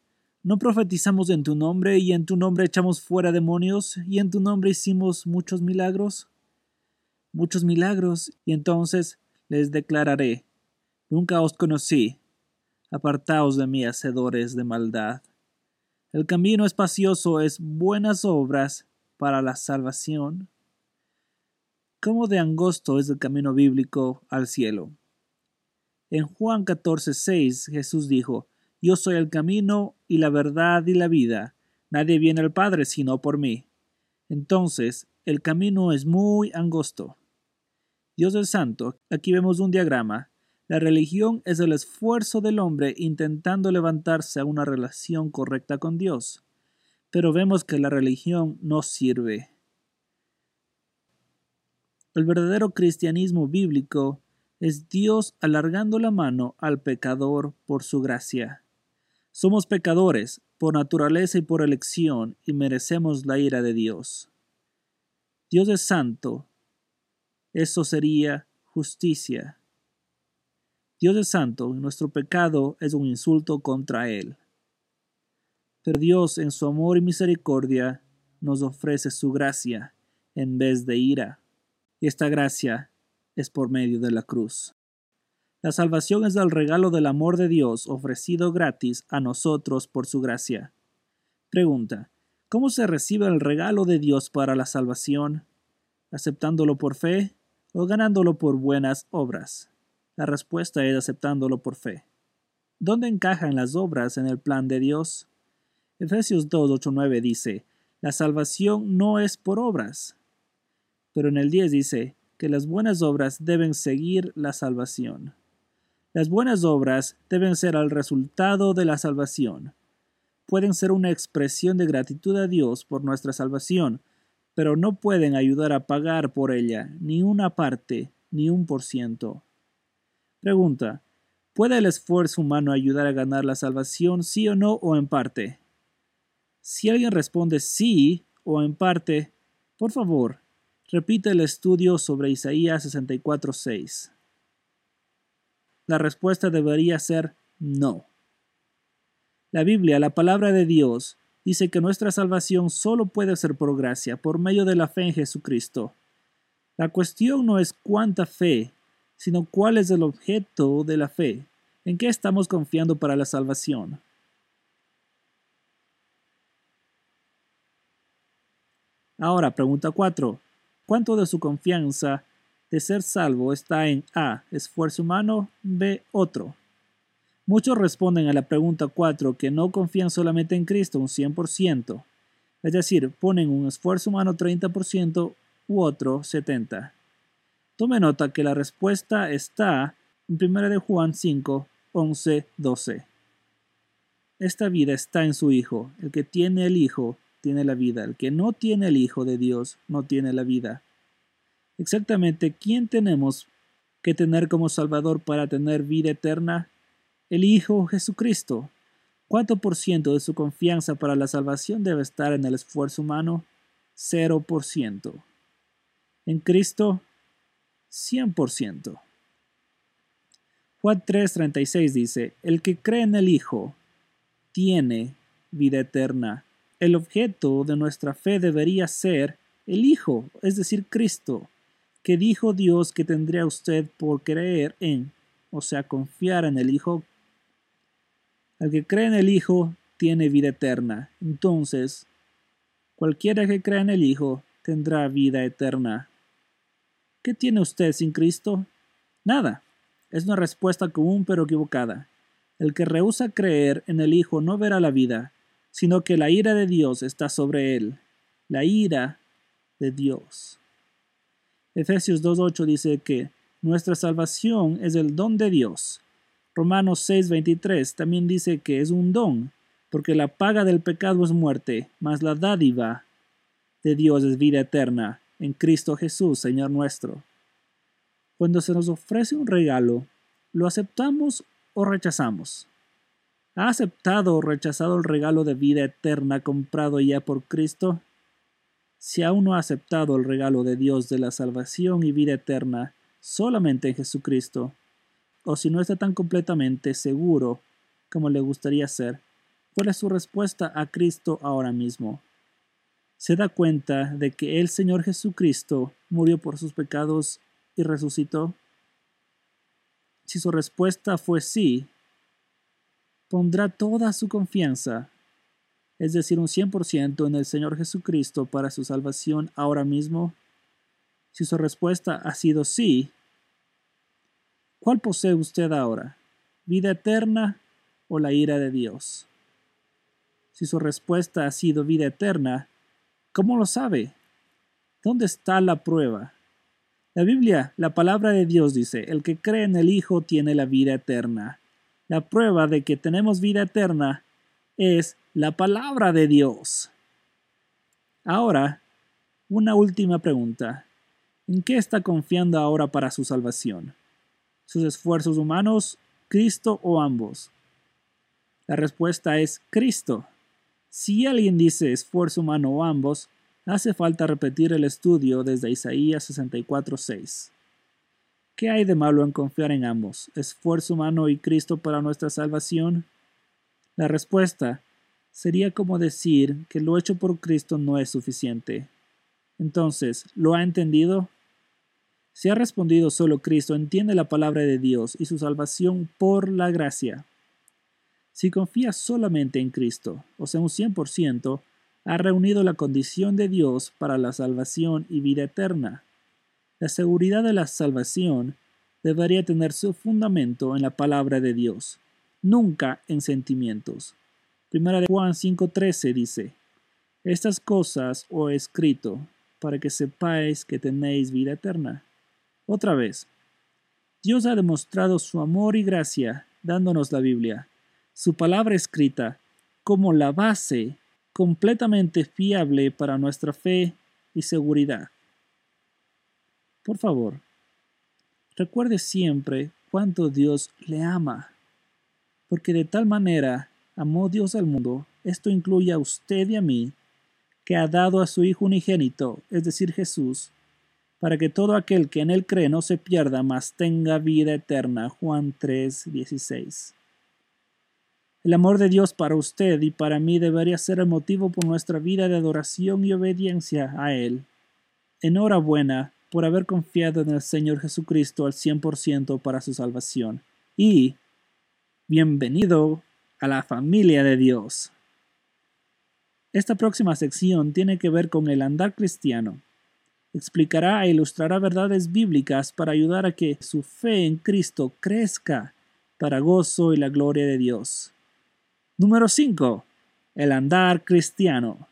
A: ¿no profetizamos en tu nombre y en tu nombre echamos fuera demonios y en tu nombre hicimos muchos milagros? Muchos milagros, y entonces les declararé, Nunca os conocí, apartaos de mí, hacedores de maldad. El camino espacioso es buenas obras para la salvación. ¿Cómo de angosto es el camino bíblico al cielo? En Juan 14:6 Jesús dijo, Yo soy el camino y la verdad y la vida. Nadie viene al Padre sino por mí. Entonces, el camino es muy angosto. Dios es santo. Aquí vemos un diagrama. La religión es el esfuerzo del hombre intentando levantarse a una relación correcta con Dios. Pero vemos que la religión no sirve. El verdadero cristianismo bíblico es Dios alargando la mano al pecador por su gracia. Somos pecadores por naturaleza y por elección y merecemos la ira de Dios. Dios es santo. Eso sería justicia. Dios es santo y nuestro pecado es un insulto contra Él. Pero Dios en su amor y misericordia nos ofrece su gracia en vez de ira. Y esta gracia es por medio de la cruz. La salvación es el regalo del amor de Dios ofrecido gratis a nosotros por su gracia. Pregunta. ¿Cómo se recibe el regalo de Dios para la salvación? ¿Aceptándolo por fe o ganándolo por buenas obras? La respuesta es aceptándolo por fe. ¿Dónde encajan las obras en el plan de Dios? Efesios 2, 8, 9 dice, la salvación no es por obras. Pero en el 10 dice, que las buenas obras deben seguir la salvación. Las buenas obras deben ser el resultado de la salvación. Pueden ser una expresión de gratitud a Dios por nuestra salvación, pero no pueden ayudar a pagar por ella ni una parte, ni un por ciento. Pregunta. ¿Puede el esfuerzo humano ayudar a ganar la salvación, sí o no, o en parte? Si alguien responde sí o en parte, por favor, Repite el estudio sobre Isaías 64.6. La respuesta debería ser no. La Biblia, la palabra de Dios, dice que nuestra salvación solo puede ser por gracia, por medio de la fe en Jesucristo. La cuestión no es cuánta fe, sino cuál es el objeto de la fe, en qué estamos confiando para la salvación. Ahora, pregunta 4. ¿Cuánto de su confianza de ser salvo está en A. Esfuerzo humano, B. Otro. Muchos responden a la pregunta 4 que no confían solamente en Cristo un 100%, es decir, ponen un esfuerzo humano 30% u otro 70%. Tome nota que la respuesta está en 1 de Juan 5, 11, 12. Esta vida está en su Hijo. El que tiene el Hijo tiene la vida. El que no tiene el Hijo de Dios no tiene la vida. Exactamente, ¿quién tenemos que tener como Salvador para tener vida eterna? El Hijo Jesucristo. ¿Cuánto por ciento de su confianza para la salvación debe estar en el esfuerzo humano? Cero por ciento. En Cristo, cien por ciento. Juan 3:36 dice, El que cree en el Hijo tiene vida eterna el objeto de nuestra fe debería ser el Hijo, es decir, Cristo, que dijo Dios que tendría usted por creer en, o sea, confiar en el Hijo. El que cree en el Hijo tiene vida eterna. Entonces, cualquiera que crea en el Hijo tendrá vida eterna. ¿Qué tiene usted sin Cristo? Nada. Es una respuesta común pero equivocada. El que rehúsa creer en el Hijo no verá la vida, sino que la ira de Dios está sobre él. La ira de Dios. Efesios 2.8 dice que nuestra salvación es el don de Dios. Romanos 6.23 también dice que es un don, porque la paga del pecado es muerte, mas la dádiva de Dios es vida eterna en Cristo Jesús, Señor nuestro. Cuando se nos ofrece un regalo, ¿lo aceptamos o rechazamos? ¿Ha aceptado o rechazado el regalo de vida eterna comprado ya por Cristo? Si aún no ha aceptado el regalo de Dios de la salvación y vida eterna solamente en Jesucristo, o si no está tan completamente seguro como le gustaría ser, ¿cuál es su respuesta a Cristo ahora mismo? ¿Se da cuenta de que el Señor Jesucristo murió por sus pecados y resucitó? Si su respuesta fue sí, pondrá toda su confianza, es decir, un 100% en el Señor Jesucristo para su salvación ahora mismo? Si su respuesta ha sido sí, ¿cuál posee usted ahora? ¿Vida eterna o la ira de Dios? Si su respuesta ha sido vida eterna, ¿cómo lo sabe? ¿Dónde está la prueba? La Biblia, la palabra de Dios dice, el que cree en el Hijo tiene la vida eterna. La prueba de que tenemos vida eterna es la palabra de Dios. Ahora, una última pregunta. ¿En qué está confiando ahora para su salvación? ¿Sus esfuerzos humanos, Cristo o ambos? La respuesta es Cristo. Si alguien dice esfuerzo humano o ambos, hace falta repetir el estudio desde Isaías 64.6. ¿Qué hay de malo en confiar en ambos, esfuerzo humano y Cristo para nuestra salvación? La respuesta sería como decir que lo hecho por Cristo no es suficiente. Entonces, ¿lo ha entendido? Si ha respondido solo Cristo, entiende la palabra de Dios y su salvación por la gracia. Si confía solamente en Cristo, o sea, un 100%, ha reunido la condición de Dios para la salvación y vida eterna. La seguridad de la salvación debería tener su fundamento en la palabra de Dios, nunca en sentimientos. Primera Juan 5:13 dice, Estas cosas os he escrito para que sepáis que tenéis vida eterna. Otra vez, Dios ha demostrado su amor y gracia dándonos la Biblia, su palabra escrita, como la base completamente fiable para nuestra fe y seguridad. Por favor, recuerde siempre cuánto Dios le ama, porque de tal manera amó Dios al mundo, esto incluye a usted y a mí, que ha dado a su Hijo unigénito, es decir, Jesús, para que todo aquel que en él cree no se pierda, mas tenga vida eterna. Juan 3, 16. El amor de Dios para usted y para mí debería ser el motivo por nuestra vida de adoración y obediencia a Él. Enhorabuena por haber confiado en el Señor Jesucristo al 100% para su salvación. Y bienvenido a la familia de Dios. Esta próxima sección tiene que ver con el andar cristiano. Explicará e ilustrará verdades bíblicas para ayudar a que su fe en Cristo crezca para gozo y la gloria de Dios. Número 5. El andar cristiano.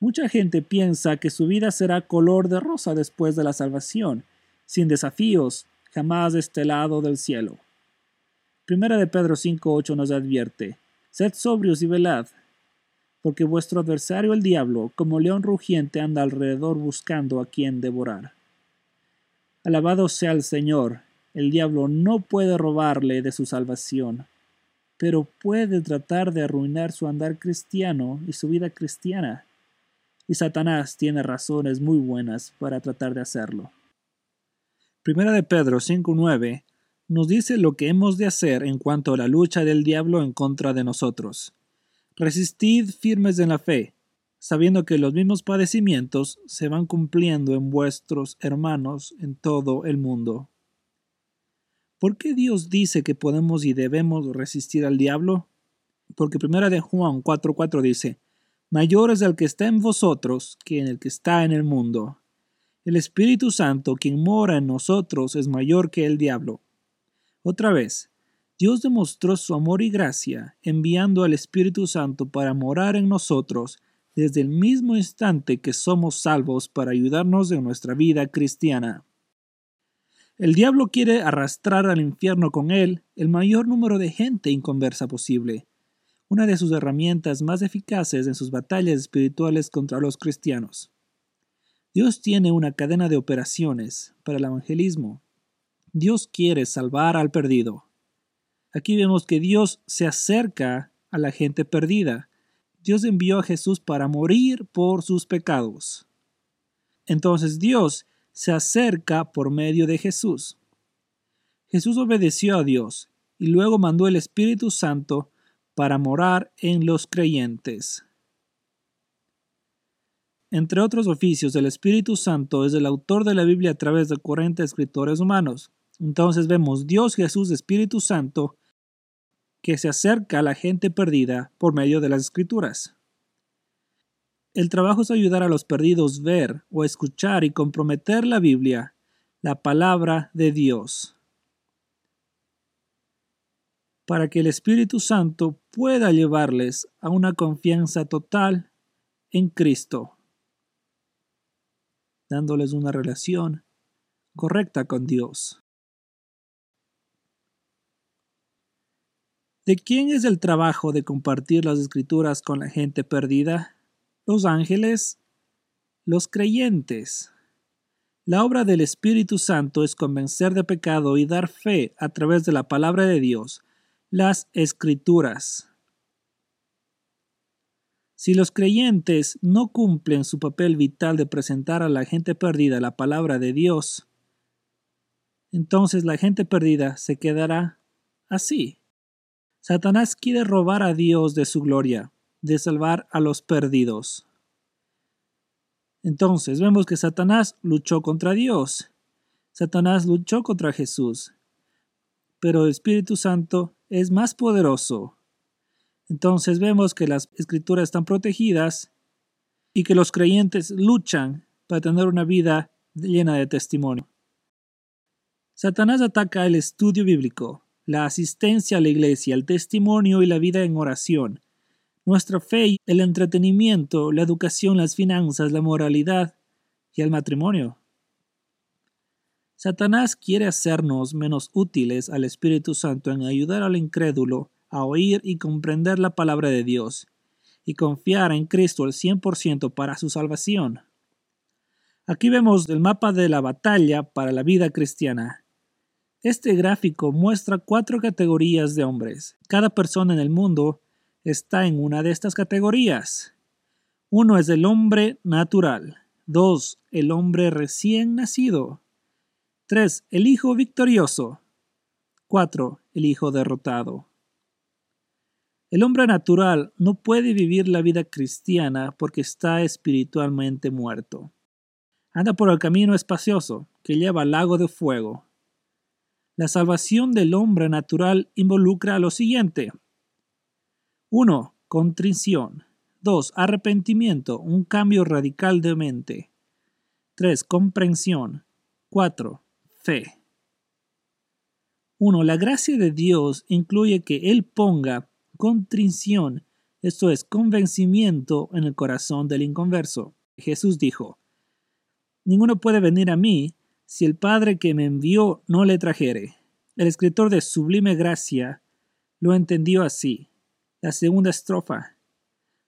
A: Mucha gente piensa que su vida será color de rosa después de la salvación, sin desafíos, jamás este lado del cielo. Primera de Pedro 5.8 nos advierte, Sed sobrios y velad, porque vuestro adversario el diablo, como león rugiente, anda alrededor buscando a quien devorar. Alabado sea el Señor, el diablo no puede robarle de su salvación, pero puede tratar de arruinar su andar cristiano y su vida cristiana y Satanás tiene razones muy buenas para tratar de hacerlo. Primera de Pedro 5.9 nos dice lo que hemos de hacer en cuanto a la lucha del diablo en contra de nosotros. Resistid firmes en la fe, sabiendo que los mismos padecimientos se van cumpliendo en vuestros hermanos en todo el mundo. ¿Por qué Dios dice que podemos y debemos resistir al diablo? Porque primera de Juan 4.4 dice, mayor es el que está en vosotros que en el que está en el mundo. El Espíritu Santo, quien mora en nosotros, es mayor que el diablo. Otra vez, Dios demostró su amor y gracia enviando al Espíritu Santo para morar en nosotros desde el mismo instante que somos salvos para ayudarnos en nuestra vida cristiana. El diablo quiere arrastrar al infierno con él el mayor número de gente inconversa posible, una de sus herramientas más eficaces en sus batallas espirituales contra los cristianos. Dios tiene una cadena de operaciones para el evangelismo. Dios quiere salvar al perdido. Aquí vemos que Dios se acerca a la gente perdida. Dios envió a Jesús para morir por sus pecados. Entonces Dios se acerca por medio de Jesús. Jesús obedeció a Dios y luego mandó el Espíritu Santo para morar en los creyentes. Entre otros oficios, el Espíritu Santo es el autor de la Biblia a través de 40 escritores humanos. Entonces vemos Dios Jesús Espíritu Santo que se acerca a la gente perdida por medio de las escrituras. El trabajo es ayudar a los perdidos ver o escuchar y comprometer la Biblia, la palabra de Dios para que el Espíritu Santo pueda llevarles a una confianza total en Cristo, dándoles una relación correcta con Dios. ¿De quién es el trabajo de compartir las escrituras con la gente perdida? Los ángeles, los creyentes. La obra del Espíritu Santo es convencer de pecado y dar fe a través de la palabra de Dios las escrituras. Si los creyentes no cumplen su papel vital de presentar a la gente perdida la palabra de Dios, entonces la gente perdida se quedará así. Satanás quiere robar a Dios de su gloria, de salvar a los perdidos. Entonces vemos que Satanás luchó contra Dios. Satanás luchó contra Jesús. Pero el Espíritu Santo es más poderoso. Entonces vemos que las escrituras están protegidas y que los creyentes luchan para tener una vida llena de testimonio. Satanás ataca el estudio bíblico, la asistencia a la iglesia, el testimonio y la vida en oración, nuestra fe, el entretenimiento, la educación, las finanzas, la moralidad y el matrimonio. Satanás quiere hacernos menos útiles al Espíritu Santo en ayudar al incrédulo a oír y comprender la palabra de Dios y confiar en Cristo al 100% para su salvación. Aquí vemos el mapa de la batalla para la vida cristiana. Este gráfico muestra cuatro categorías de hombres. Cada persona en el mundo está en una de estas categorías. Uno es el hombre natural. Dos, el hombre recién nacido. 3. El hijo victorioso. 4. El hijo derrotado. El hombre natural no puede vivir la vida cristiana porque está espiritualmente muerto. Anda por el camino espacioso que lleva al lago de fuego. La salvación del hombre natural involucra lo siguiente. 1. Contrición. 2. Arrepentimiento, un cambio radical de mente. 3. Comprensión. 4 fe. 1. La gracia de Dios incluye que Él ponga contrición, esto es, convencimiento en el corazón del inconverso. Jesús dijo, Ninguno puede venir a mí si el Padre que me envió no le trajere. El escritor de Sublime Gracia lo entendió así. La segunda estrofa.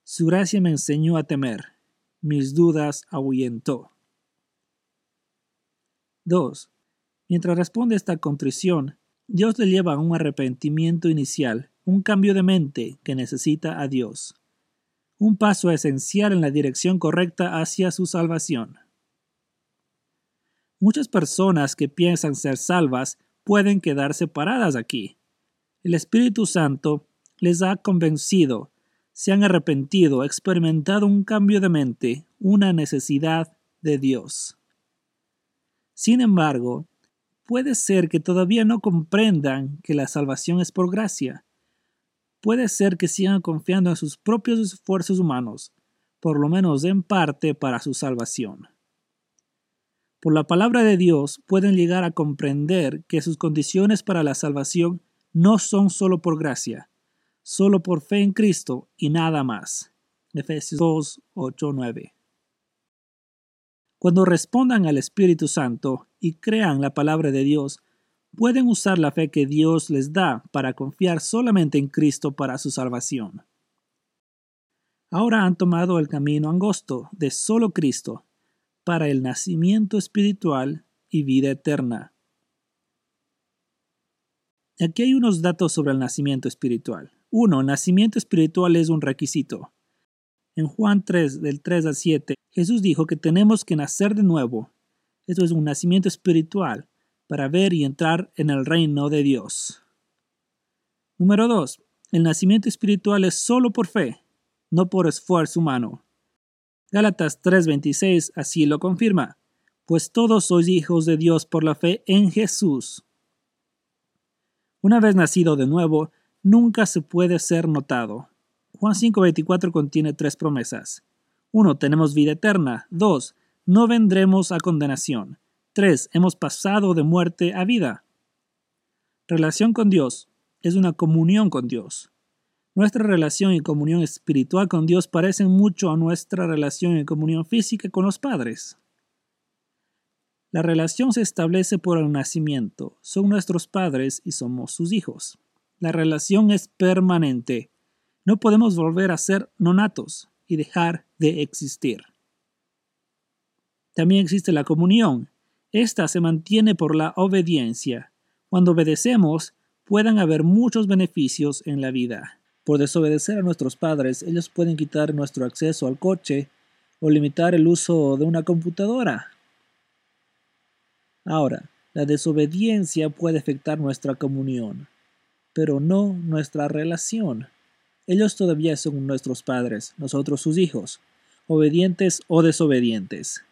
A: Su gracia me enseñó a temer, mis dudas ahuyentó. 2. Mientras responde esta contrición, Dios le lleva a un arrepentimiento inicial, un cambio de mente que necesita a Dios. Un paso esencial en la dirección correcta hacia su salvación. Muchas personas que piensan ser salvas pueden quedar separadas aquí. El Espíritu Santo les ha convencido, se han arrepentido, experimentado un cambio de mente, una necesidad de Dios. Sin embargo, Puede ser que todavía no comprendan que la salvación es por gracia. Puede ser que sigan confiando en sus propios esfuerzos humanos, por lo menos en parte para su salvación. Por la palabra de Dios pueden llegar a comprender que sus condiciones para la salvación no son solo por gracia, solo por fe en Cristo y nada más. Efesios 2, 8, 9. Cuando respondan al Espíritu Santo y crean la palabra de Dios, pueden usar la fe que Dios les da para confiar solamente en Cristo para su salvación. ahora han tomado el camino angosto de solo Cristo para el nacimiento espiritual y vida eterna. Aquí hay unos datos sobre el nacimiento espiritual. Uno, el nacimiento espiritual es un requisito. En Juan 3, del 3 al 7, Jesús dijo que tenemos que nacer de nuevo. Esto es un nacimiento espiritual para ver y entrar en el reino de Dios. Número 2. El nacimiento espiritual es solo por fe, no por esfuerzo humano. Gálatas 3:26 así lo confirma, pues todos sois hijos de Dios por la fe en Jesús. Una vez nacido de nuevo, nunca se puede ser notado. Juan 5:24 contiene tres promesas. 1. Tenemos vida eterna. 2. No vendremos a condenación. 3. Hemos pasado de muerte a vida. Relación con Dios es una comunión con Dios. Nuestra relación y comunión espiritual con Dios parecen mucho a nuestra relación y comunión física con los padres. La relación se establece por el nacimiento. Son nuestros padres y somos sus hijos. La relación es permanente. No podemos volver a ser nonatos y dejar de existir. También existe la comunión. Esta se mantiene por la obediencia. Cuando obedecemos, pueden haber muchos beneficios en la vida. Por desobedecer a nuestros padres, ellos pueden quitar nuestro acceso al coche o limitar el uso de una computadora. Ahora, la desobediencia puede afectar nuestra comunión, pero no nuestra relación. Ellos todavía son nuestros padres, nosotros sus hijos, obedientes o desobedientes.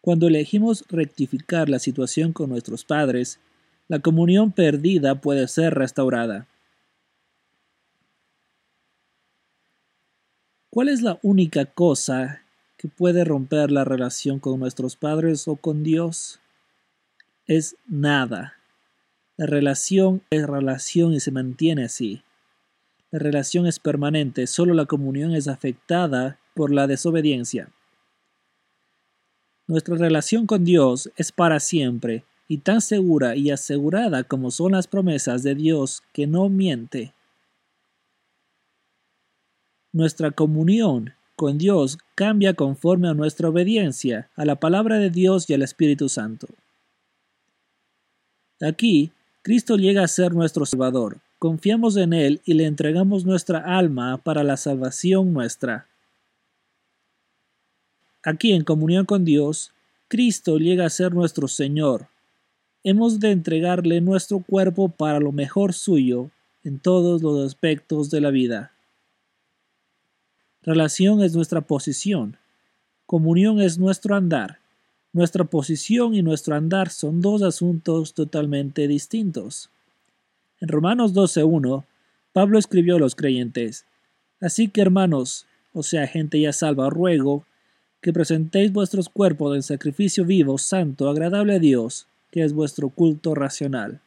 A: Cuando elegimos rectificar la situación con nuestros padres, la comunión perdida puede ser restaurada. ¿Cuál es la única cosa que puede romper la relación con nuestros padres o con Dios? Es nada. La relación es relación y se mantiene así. La relación es permanente, solo la comunión es afectada por la desobediencia. Nuestra relación con Dios es para siempre y tan segura y asegurada como son las promesas de Dios que no miente. Nuestra comunión con Dios cambia conforme a nuestra obediencia a la palabra de Dios y al Espíritu Santo. Aquí, Cristo llega a ser nuestro Salvador. Confiamos en Él y le entregamos nuestra alma para la salvación nuestra. Aquí, en comunión con Dios, Cristo llega a ser nuestro Señor. Hemos de entregarle nuestro cuerpo para lo mejor suyo en todos los aspectos de la vida. Relación es nuestra posición. Comunión es nuestro andar. Nuestra posición y nuestro andar son dos asuntos totalmente distintos. En Romanos 12.1, Pablo escribió a los creyentes, Así que hermanos, o sea, gente ya salva, ruego que presentéis vuestros cuerpos en sacrificio vivo, santo, agradable a Dios, que es vuestro culto racional.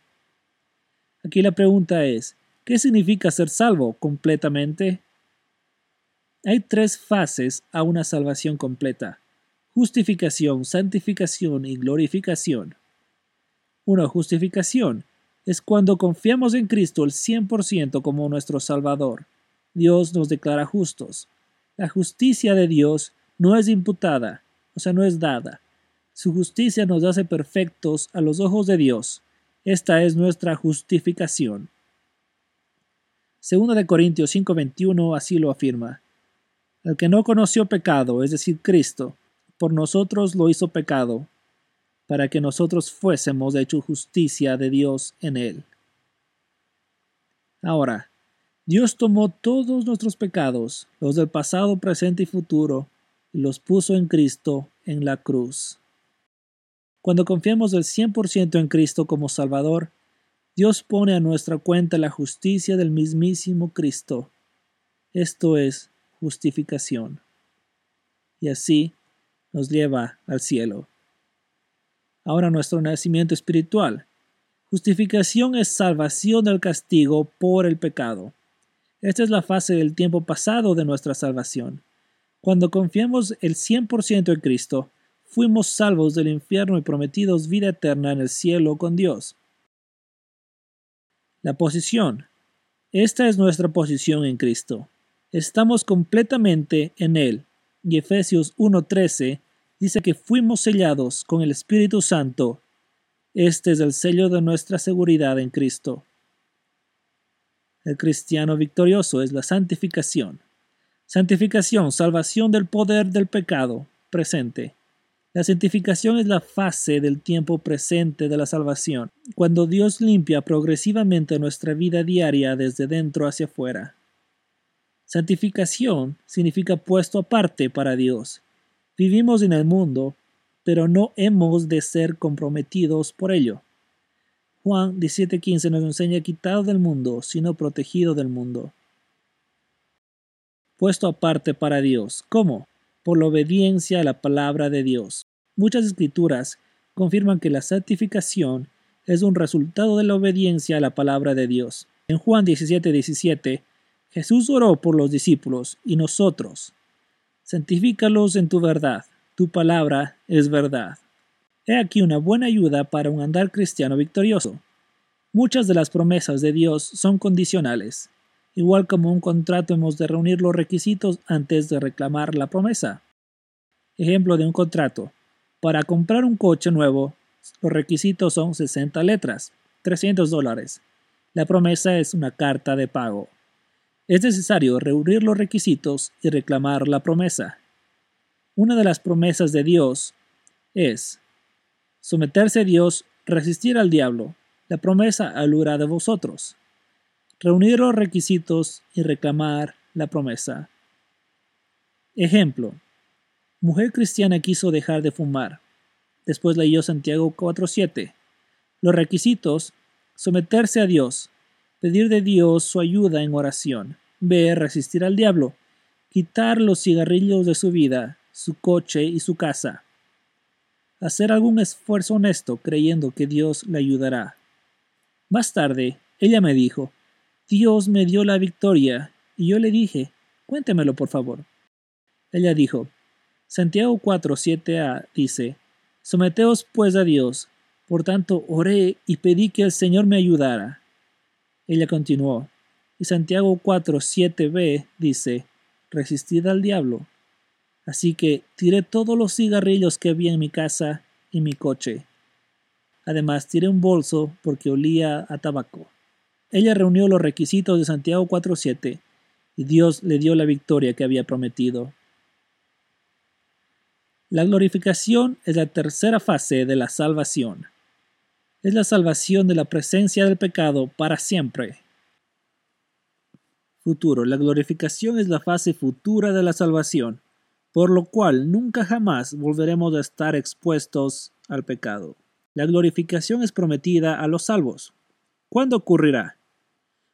A: Aquí la pregunta es, ¿qué significa ser salvo completamente? Hay tres fases a una salvación completa. Justificación, santificación y glorificación. Una justificación es cuando confiamos en Cristo el 100% como nuestro Salvador. Dios nos declara justos. La justicia de Dios no es imputada, o sea, no es dada. Su justicia nos hace perfectos a los ojos de Dios. Esta es nuestra justificación. Segunda de Corintios 5:21 así lo afirma. El que no conoció pecado, es decir, Cristo, por nosotros lo hizo pecado, para que nosotros fuésemos hecho justicia de Dios en él. Ahora, Dios tomó todos nuestros pecados, los del pasado, presente y futuro, y los puso en Cristo en la cruz. Cuando confiamos del 100% en Cristo como Salvador, Dios pone a nuestra cuenta la justicia del mismísimo Cristo. Esto es justificación. Y así nos lleva al cielo. Ahora nuestro nacimiento espiritual. Justificación es salvación del castigo por el pecado. Esta es la fase del tiempo pasado de nuestra salvación. Cuando confiamos el 100% en Cristo, fuimos salvos del infierno y prometidos vida eterna en el cielo con Dios. La posición. Esta es nuestra posición en Cristo. Estamos completamente en Él. Y Efesios 1.13 dice que fuimos sellados con el Espíritu Santo. Este es el sello de nuestra seguridad en Cristo. El cristiano victorioso es la santificación. Santificación, salvación del poder del pecado, presente. La santificación es la fase del tiempo presente de la salvación, cuando Dios limpia progresivamente nuestra vida diaria desde dentro hacia afuera. Santificación significa puesto aparte para Dios. Vivimos en el mundo, pero no hemos de ser comprometidos por ello. Juan 17:15 nos enseña quitado del mundo, sino protegido del mundo. Puesto aparte para Dios. ¿Cómo? Por la obediencia a la palabra de Dios. Muchas escrituras confirman que la santificación es un resultado de la obediencia a la palabra de Dios. En Juan 17:17 Jesús oró por los discípulos y nosotros. Santifícalos en tu verdad, tu palabra es verdad. He aquí una buena ayuda para un andar cristiano victorioso. Muchas de las promesas de Dios son condicionales. Igual como un contrato hemos de reunir los requisitos antes de reclamar la promesa. Ejemplo de un contrato. Para comprar un coche nuevo, los requisitos son 60 letras, 300 dólares. La promesa es una carta de pago. Es necesario reunir los requisitos y reclamar la promesa. Una de las promesas de Dios es someterse a Dios, resistir al diablo. La promesa alura de vosotros. Reunir los requisitos y reclamar la promesa. Ejemplo. Mujer cristiana quiso dejar de fumar. Después leyó Santiago 4.7. Los requisitos, someterse a Dios, pedir de Dios su ayuda en oración, ver resistir al diablo, quitar los cigarrillos de su vida, su coche y su casa, hacer algún esfuerzo honesto creyendo que Dios le ayudará. Más tarde, ella me dijo, Dios me dio la victoria, y yo le dije, cuéntemelo por favor. Ella dijo, Santiago 4, 7a dice, Someteos pues a Dios, por tanto oré y pedí que el Señor me ayudara. Ella continuó, y Santiago 4, 7b dice, resistid al diablo. Así que tiré todos los cigarrillos que había en mi casa y mi coche. Además, tiré un bolso porque olía a tabaco. Ella reunió los requisitos de Santiago 4.7 y Dios le dio la victoria que había prometido. La glorificación es la tercera fase de la salvación es la salvación de la presencia del pecado para siempre. Futuro. La glorificación es la fase futura de la salvación, por lo cual nunca jamás volveremos a estar expuestos al pecado. La glorificación es prometida a los salvos. ¿Cuándo ocurrirá?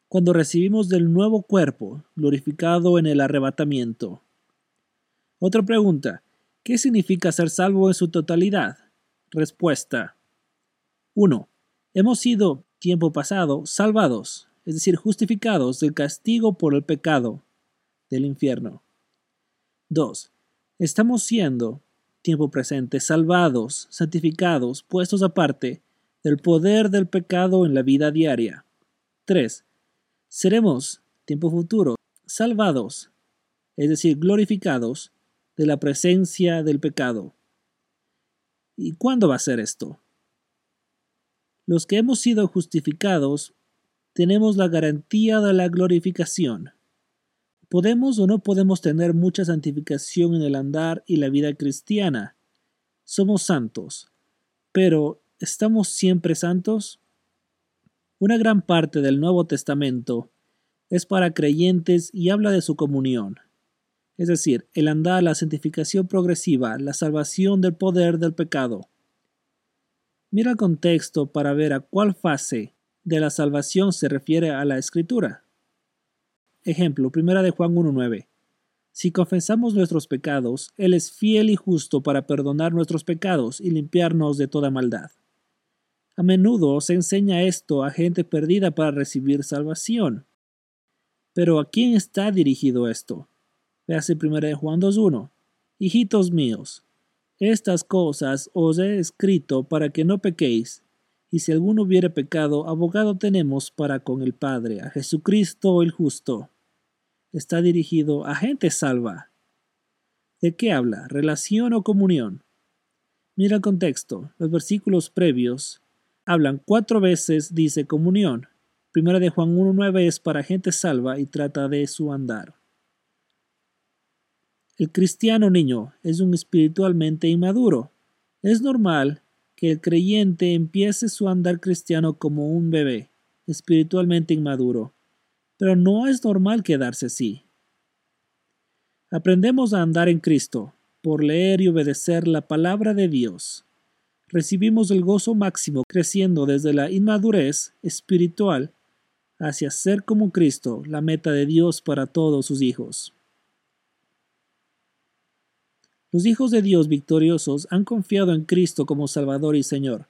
A: Cuando recibimos del nuevo cuerpo, glorificado en el arrebatamiento. Otra pregunta. ¿Qué significa ser salvo en su totalidad? Respuesta. 1. Hemos sido, tiempo pasado, salvados, es decir, justificados del castigo por el pecado del infierno. 2. Estamos siendo, tiempo presente, salvados, santificados, puestos aparte del poder del pecado en la vida diaria. 3. Seremos, tiempo futuro, salvados, es decir, glorificados de la presencia del pecado. ¿Y cuándo va a ser esto? Los que hemos sido justificados tenemos la garantía de la glorificación. Podemos o no podemos tener mucha santificación en el andar y la vida cristiana. Somos santos. Pero, ¿estamos siempre santos? Una gran parte del Nuevo Testamento es para creyentes y habla de su comunión. Es decir, el andar, la santificación progresiva, la salvación del poder del pecado. Mira el contexto para ver a cuál fase de la salvación se refiere a la escritura. Ejemplo, primera de Juan 1.9. Si confesamos nuestros pecados, Él es fiel y justo para perdonar nuestros pecados y limpiarnos de toda maldad. A menudo se enseña esto a gente perdida para recibir salvación. Pero ¿a quién está dirigido esto? Véase 1 Juan 2.1. Hijitos míos, estas cosas os he escrito para que no pequéis. Y si alguno hubiere pecado, abogado tenemos para con el Padre, a Jesucristo el justo. está dirigido a gente salva. ¿De qué habla? ¿Relación o comunión? Mira el contexto. Los versículos previos hablan cuatro veces, dice comunión. Primera de Juan 1.9 es para gente salva y trata de su andar. El cristiano niño es un espiritualmente inmaduro. Es normal que el creyente empiece su andar cristiano como un bebé, espiritualmente inmaduro, pero no es normal quedarse así. Aprendemos a andar en Cristo por leer y obedecer la palabra de Dios. Recibimos el gozo máximo creciendo desde la inmadurez espiritual hacia ser como Cristo, la meta de Dios para todos sus hijos. Los hijos de Dios victoriosos han confiado en Cristo como Salvador y Señor.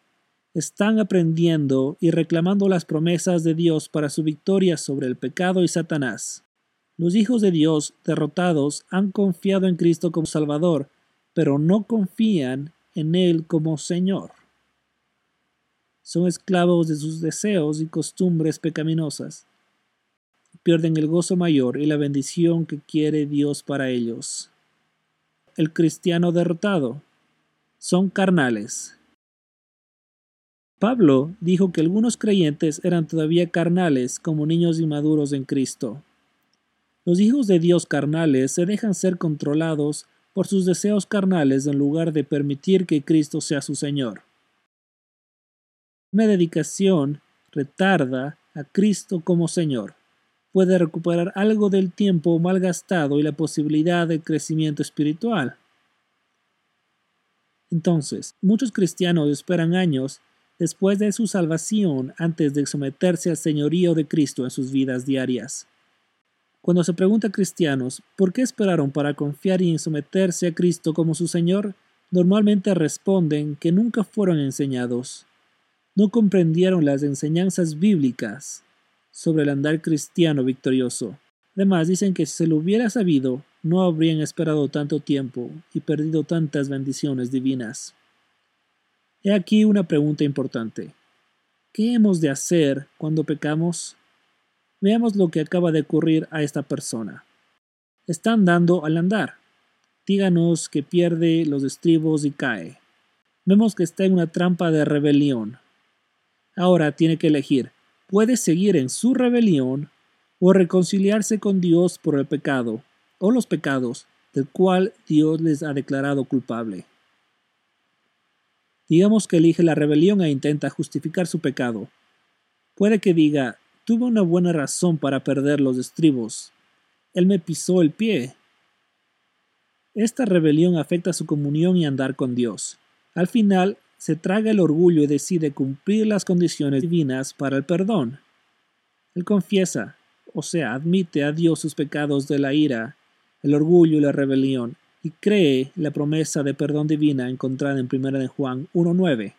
A: Están aprendiendo y reclamando las promesas de Dios para su victoria sobre el pecado y Satanás. Los hijos de Dios derrotados han confiado en Cristo como Salvador, pero no confían en Él como Señor. Son esclavos de sus deseos y costumbres pecaminosas. Pierden el gozo mayor y la bendición que quiere Dios para ellos el cristiano derrotado. Son carnales. Pablo dijo que algunos creyentes eran todavía carnales como niños inmaduros en Cristo. Los hijos de Dios carnales se dejan ser controlados por sus deseos carnales en lugar de permitir que Cristo sea su Señor. Una dedicación retarda a Cristo como Señor puede recuperar algo del tiempo malgastado y la posibilidad de crecimiento espiritual. Entonces, muchos cristianos esperan años después de su salvación antes de someterse al señorío de Cristo en sus vidas diarias. Cuando se pregunta a cristianos por qué esperaron para confiar y someterse a Cristo como su Señor, normalmente responden que nunca fueron enseñados. No comprendieron las enseñanzas bíblicas sobre el andar cristiano victorioso. Además, dicen que si se lo hubiera sabido, no habrían esperado tanto tiempo y perdido tantas bendiciones divinas. He aquí una pregunta importante. ¿Qué hemos de hacer cuando pecamos? Veamos lo que acaba de ocurrir a esta persona. Está andando al andar. Díganos que pierde los estribos y cae. Vemos que está en una trampa de rebelión. Ahora tiene que elegir puede seguir en su rebelión o reconciliarse con Dios por el pecado o los pecados del cual Dios les ha declarado culpable. Digamos que elige la rebelión e intenta justificar su pecado. Puede que diga, tuve una buena razón para perder los estribos. Él me pisó el pie. Esta rebelión afecta su comunión y andar con Dios. Al final, se traga el orgullo y decide cumplir las condiciones divinas para el perdón. Él confiesa, o sea, admite a Dios sus pecados de la ira, el orgullo y la rebelión, y cree la promesa de perdón divina encontrada en 1 de Juan 1.9.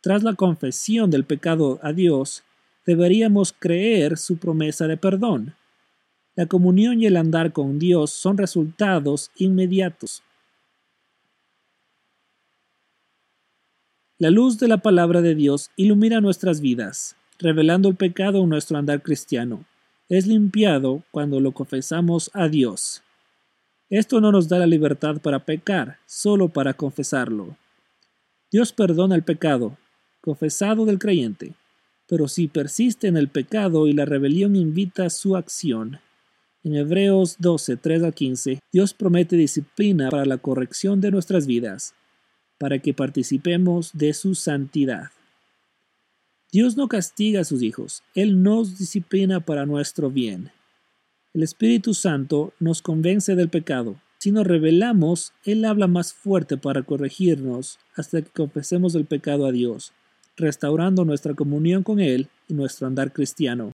A: Tras la confesión del pecado a Dios, deberíamos creer su promesa de perdón. La comunión y el andar con Dios son resultados inmediatos. La luz de la palabra de Dios ilumina nuestras vidas, revelando el pecado en nuestro andar cristiano. Es limpiado cuando lo confesamos a Dios. Esto no nos da la libertad para pecar, solo para confesarlo. Dios perdona el pecado, confesado del creyente, pero si persiste en el pecado y la rebelión invita a su acción. En Hebreos 12, 3 al 15, Dios promete disciplina para la corrección de nuestras vidas para que participemos de su santidad. Dios no castiga a sus hijos, Él nos disciplina para nuestro bien. El Espíritu Santo nos convence del pecado. Si nos revelamos, Él habla más fuerte para corregirnos hasta que confesemos el pecado a Dios, restaurando nuestra comunión con Él y nuestro andar cristiano.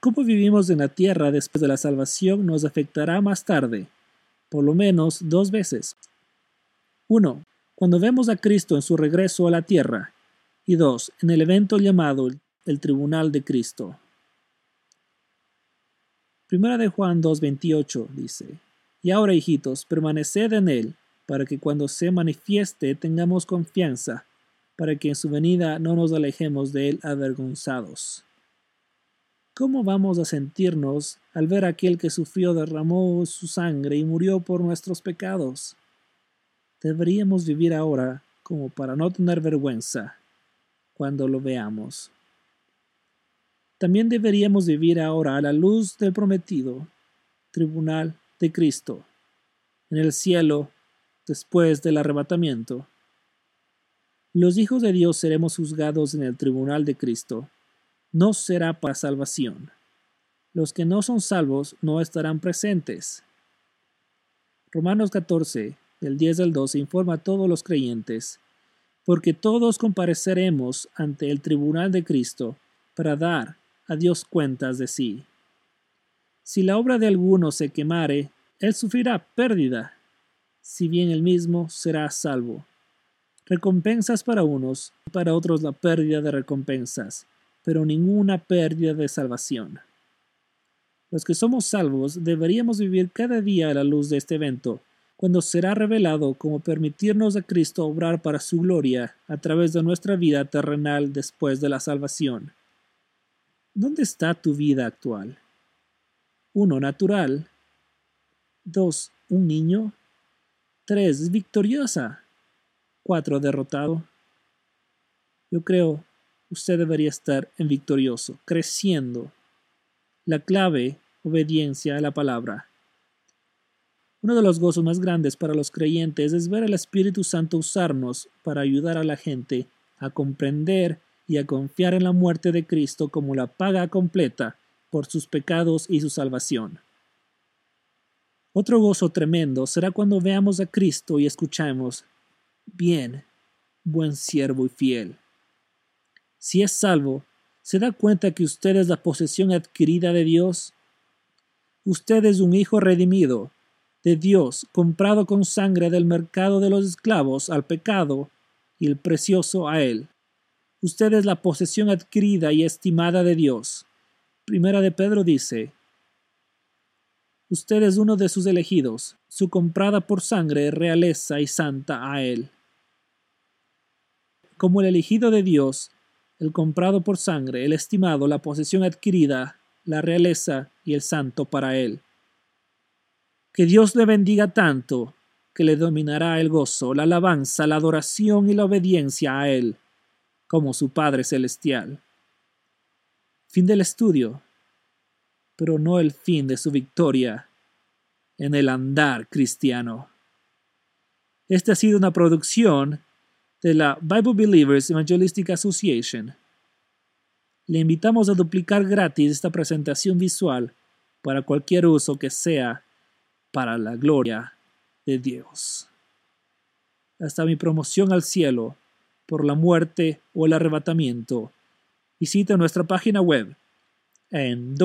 A: Cómo vivimos en la tierra después de la salvación nos afectará más tarde, por lo menos dos veces. 1. Cuando vemos a Cristo en su regreso a la tierra. Y 2. En el evento llamado el Tribunal de Cristo. Primera de Juan 2.28 dice, Y ahora, hijitos, permaneced en él, para que cuando se manifieste tengamos confianza, para que en su venida no nos alejemos de él avergonzados. ¿Cómo vamos a sentirnos al ver a aquel que sufrió, derramó su sangre y murió por nuestros pecados? Deberíamos vivir ahora como para no tener vergüenza cuando lo veamos. También deberíamos vivir ahora a la luz del prometido tribunal de Cristo en el cielo después del arrebatamiento. Los hijos de Dios seremos juzgados en el tribunal de Cristo. No será para salvación. Los que no son salvos no estarán presentes. Romanos 14, del 10 al 12, informa a todos los creyentes, porque todos compareceremos ante el tribunal de Cristo para dar a Dios cuentas de sí. Si la obra de alguno se quemare, él sufrirá pérdida, si bien él mismo será salvo. Recompensas para unos, para otros la pérdida de recompensas, pero ninguna pérdida de salvación. Los que somos salvos deberíamos vivir cada día a la luz de este evento, cuando será revelado como permitirnos a Cristo obrar para su gloria a través de nuestra vida terrenal después de la salvación. ¿Dónde está tu vida actual? 1. Natural. 2. Un niño. 3. Victoriosa. 4. Derrotado. Yo creo usted debería estar en victorioso, creciendo. La clave, obediencia a la palabra. Uno de los gozos más grandes para los creyentes es ver al Espíritu Santo usarnos para ayudar a la gente a comprender y a confiar en la muerte de Cristo como la paga completa por sus pecados y su salvación. Otro gozo tremendo será cuando veamos a Cristo y escuchemos, bien, buen siervo y fiel. Si es salvo, ¿se da cuenta que usted es la posesión adquirida de Dios? Usted es un hijo redimido de Dios, comprado con sangre del mercado de los esclavos al pecado y el precioso a Él. Usted es la posesión adquirida y estimada de Dios. Primera de Pedro dice, Usted es uno de sus elegidos, su comprada por sangre, realeza y santa a Él. Como el elegido de Dios, el comprado por sangre, el estimado, la posesión adquirida, la realeza y el santo para Él. Que Dios le bendiga tanto que le dominará el gozo, la alabanza, la adoración y la obediencia a Él como su Padre Celestial. Fin del estudio, pero no el fin de su victoria en el andar cristiano. Esta ha sido una producción de la Bible Believers Evangelistic Association. Le invitamos a duplicar gratis esta presentación visual para cualquier uso que sea para la gloria de Dios. Hasta mi promoción al cielo por la muerte o el arrebatamiento, visita nuestra página web en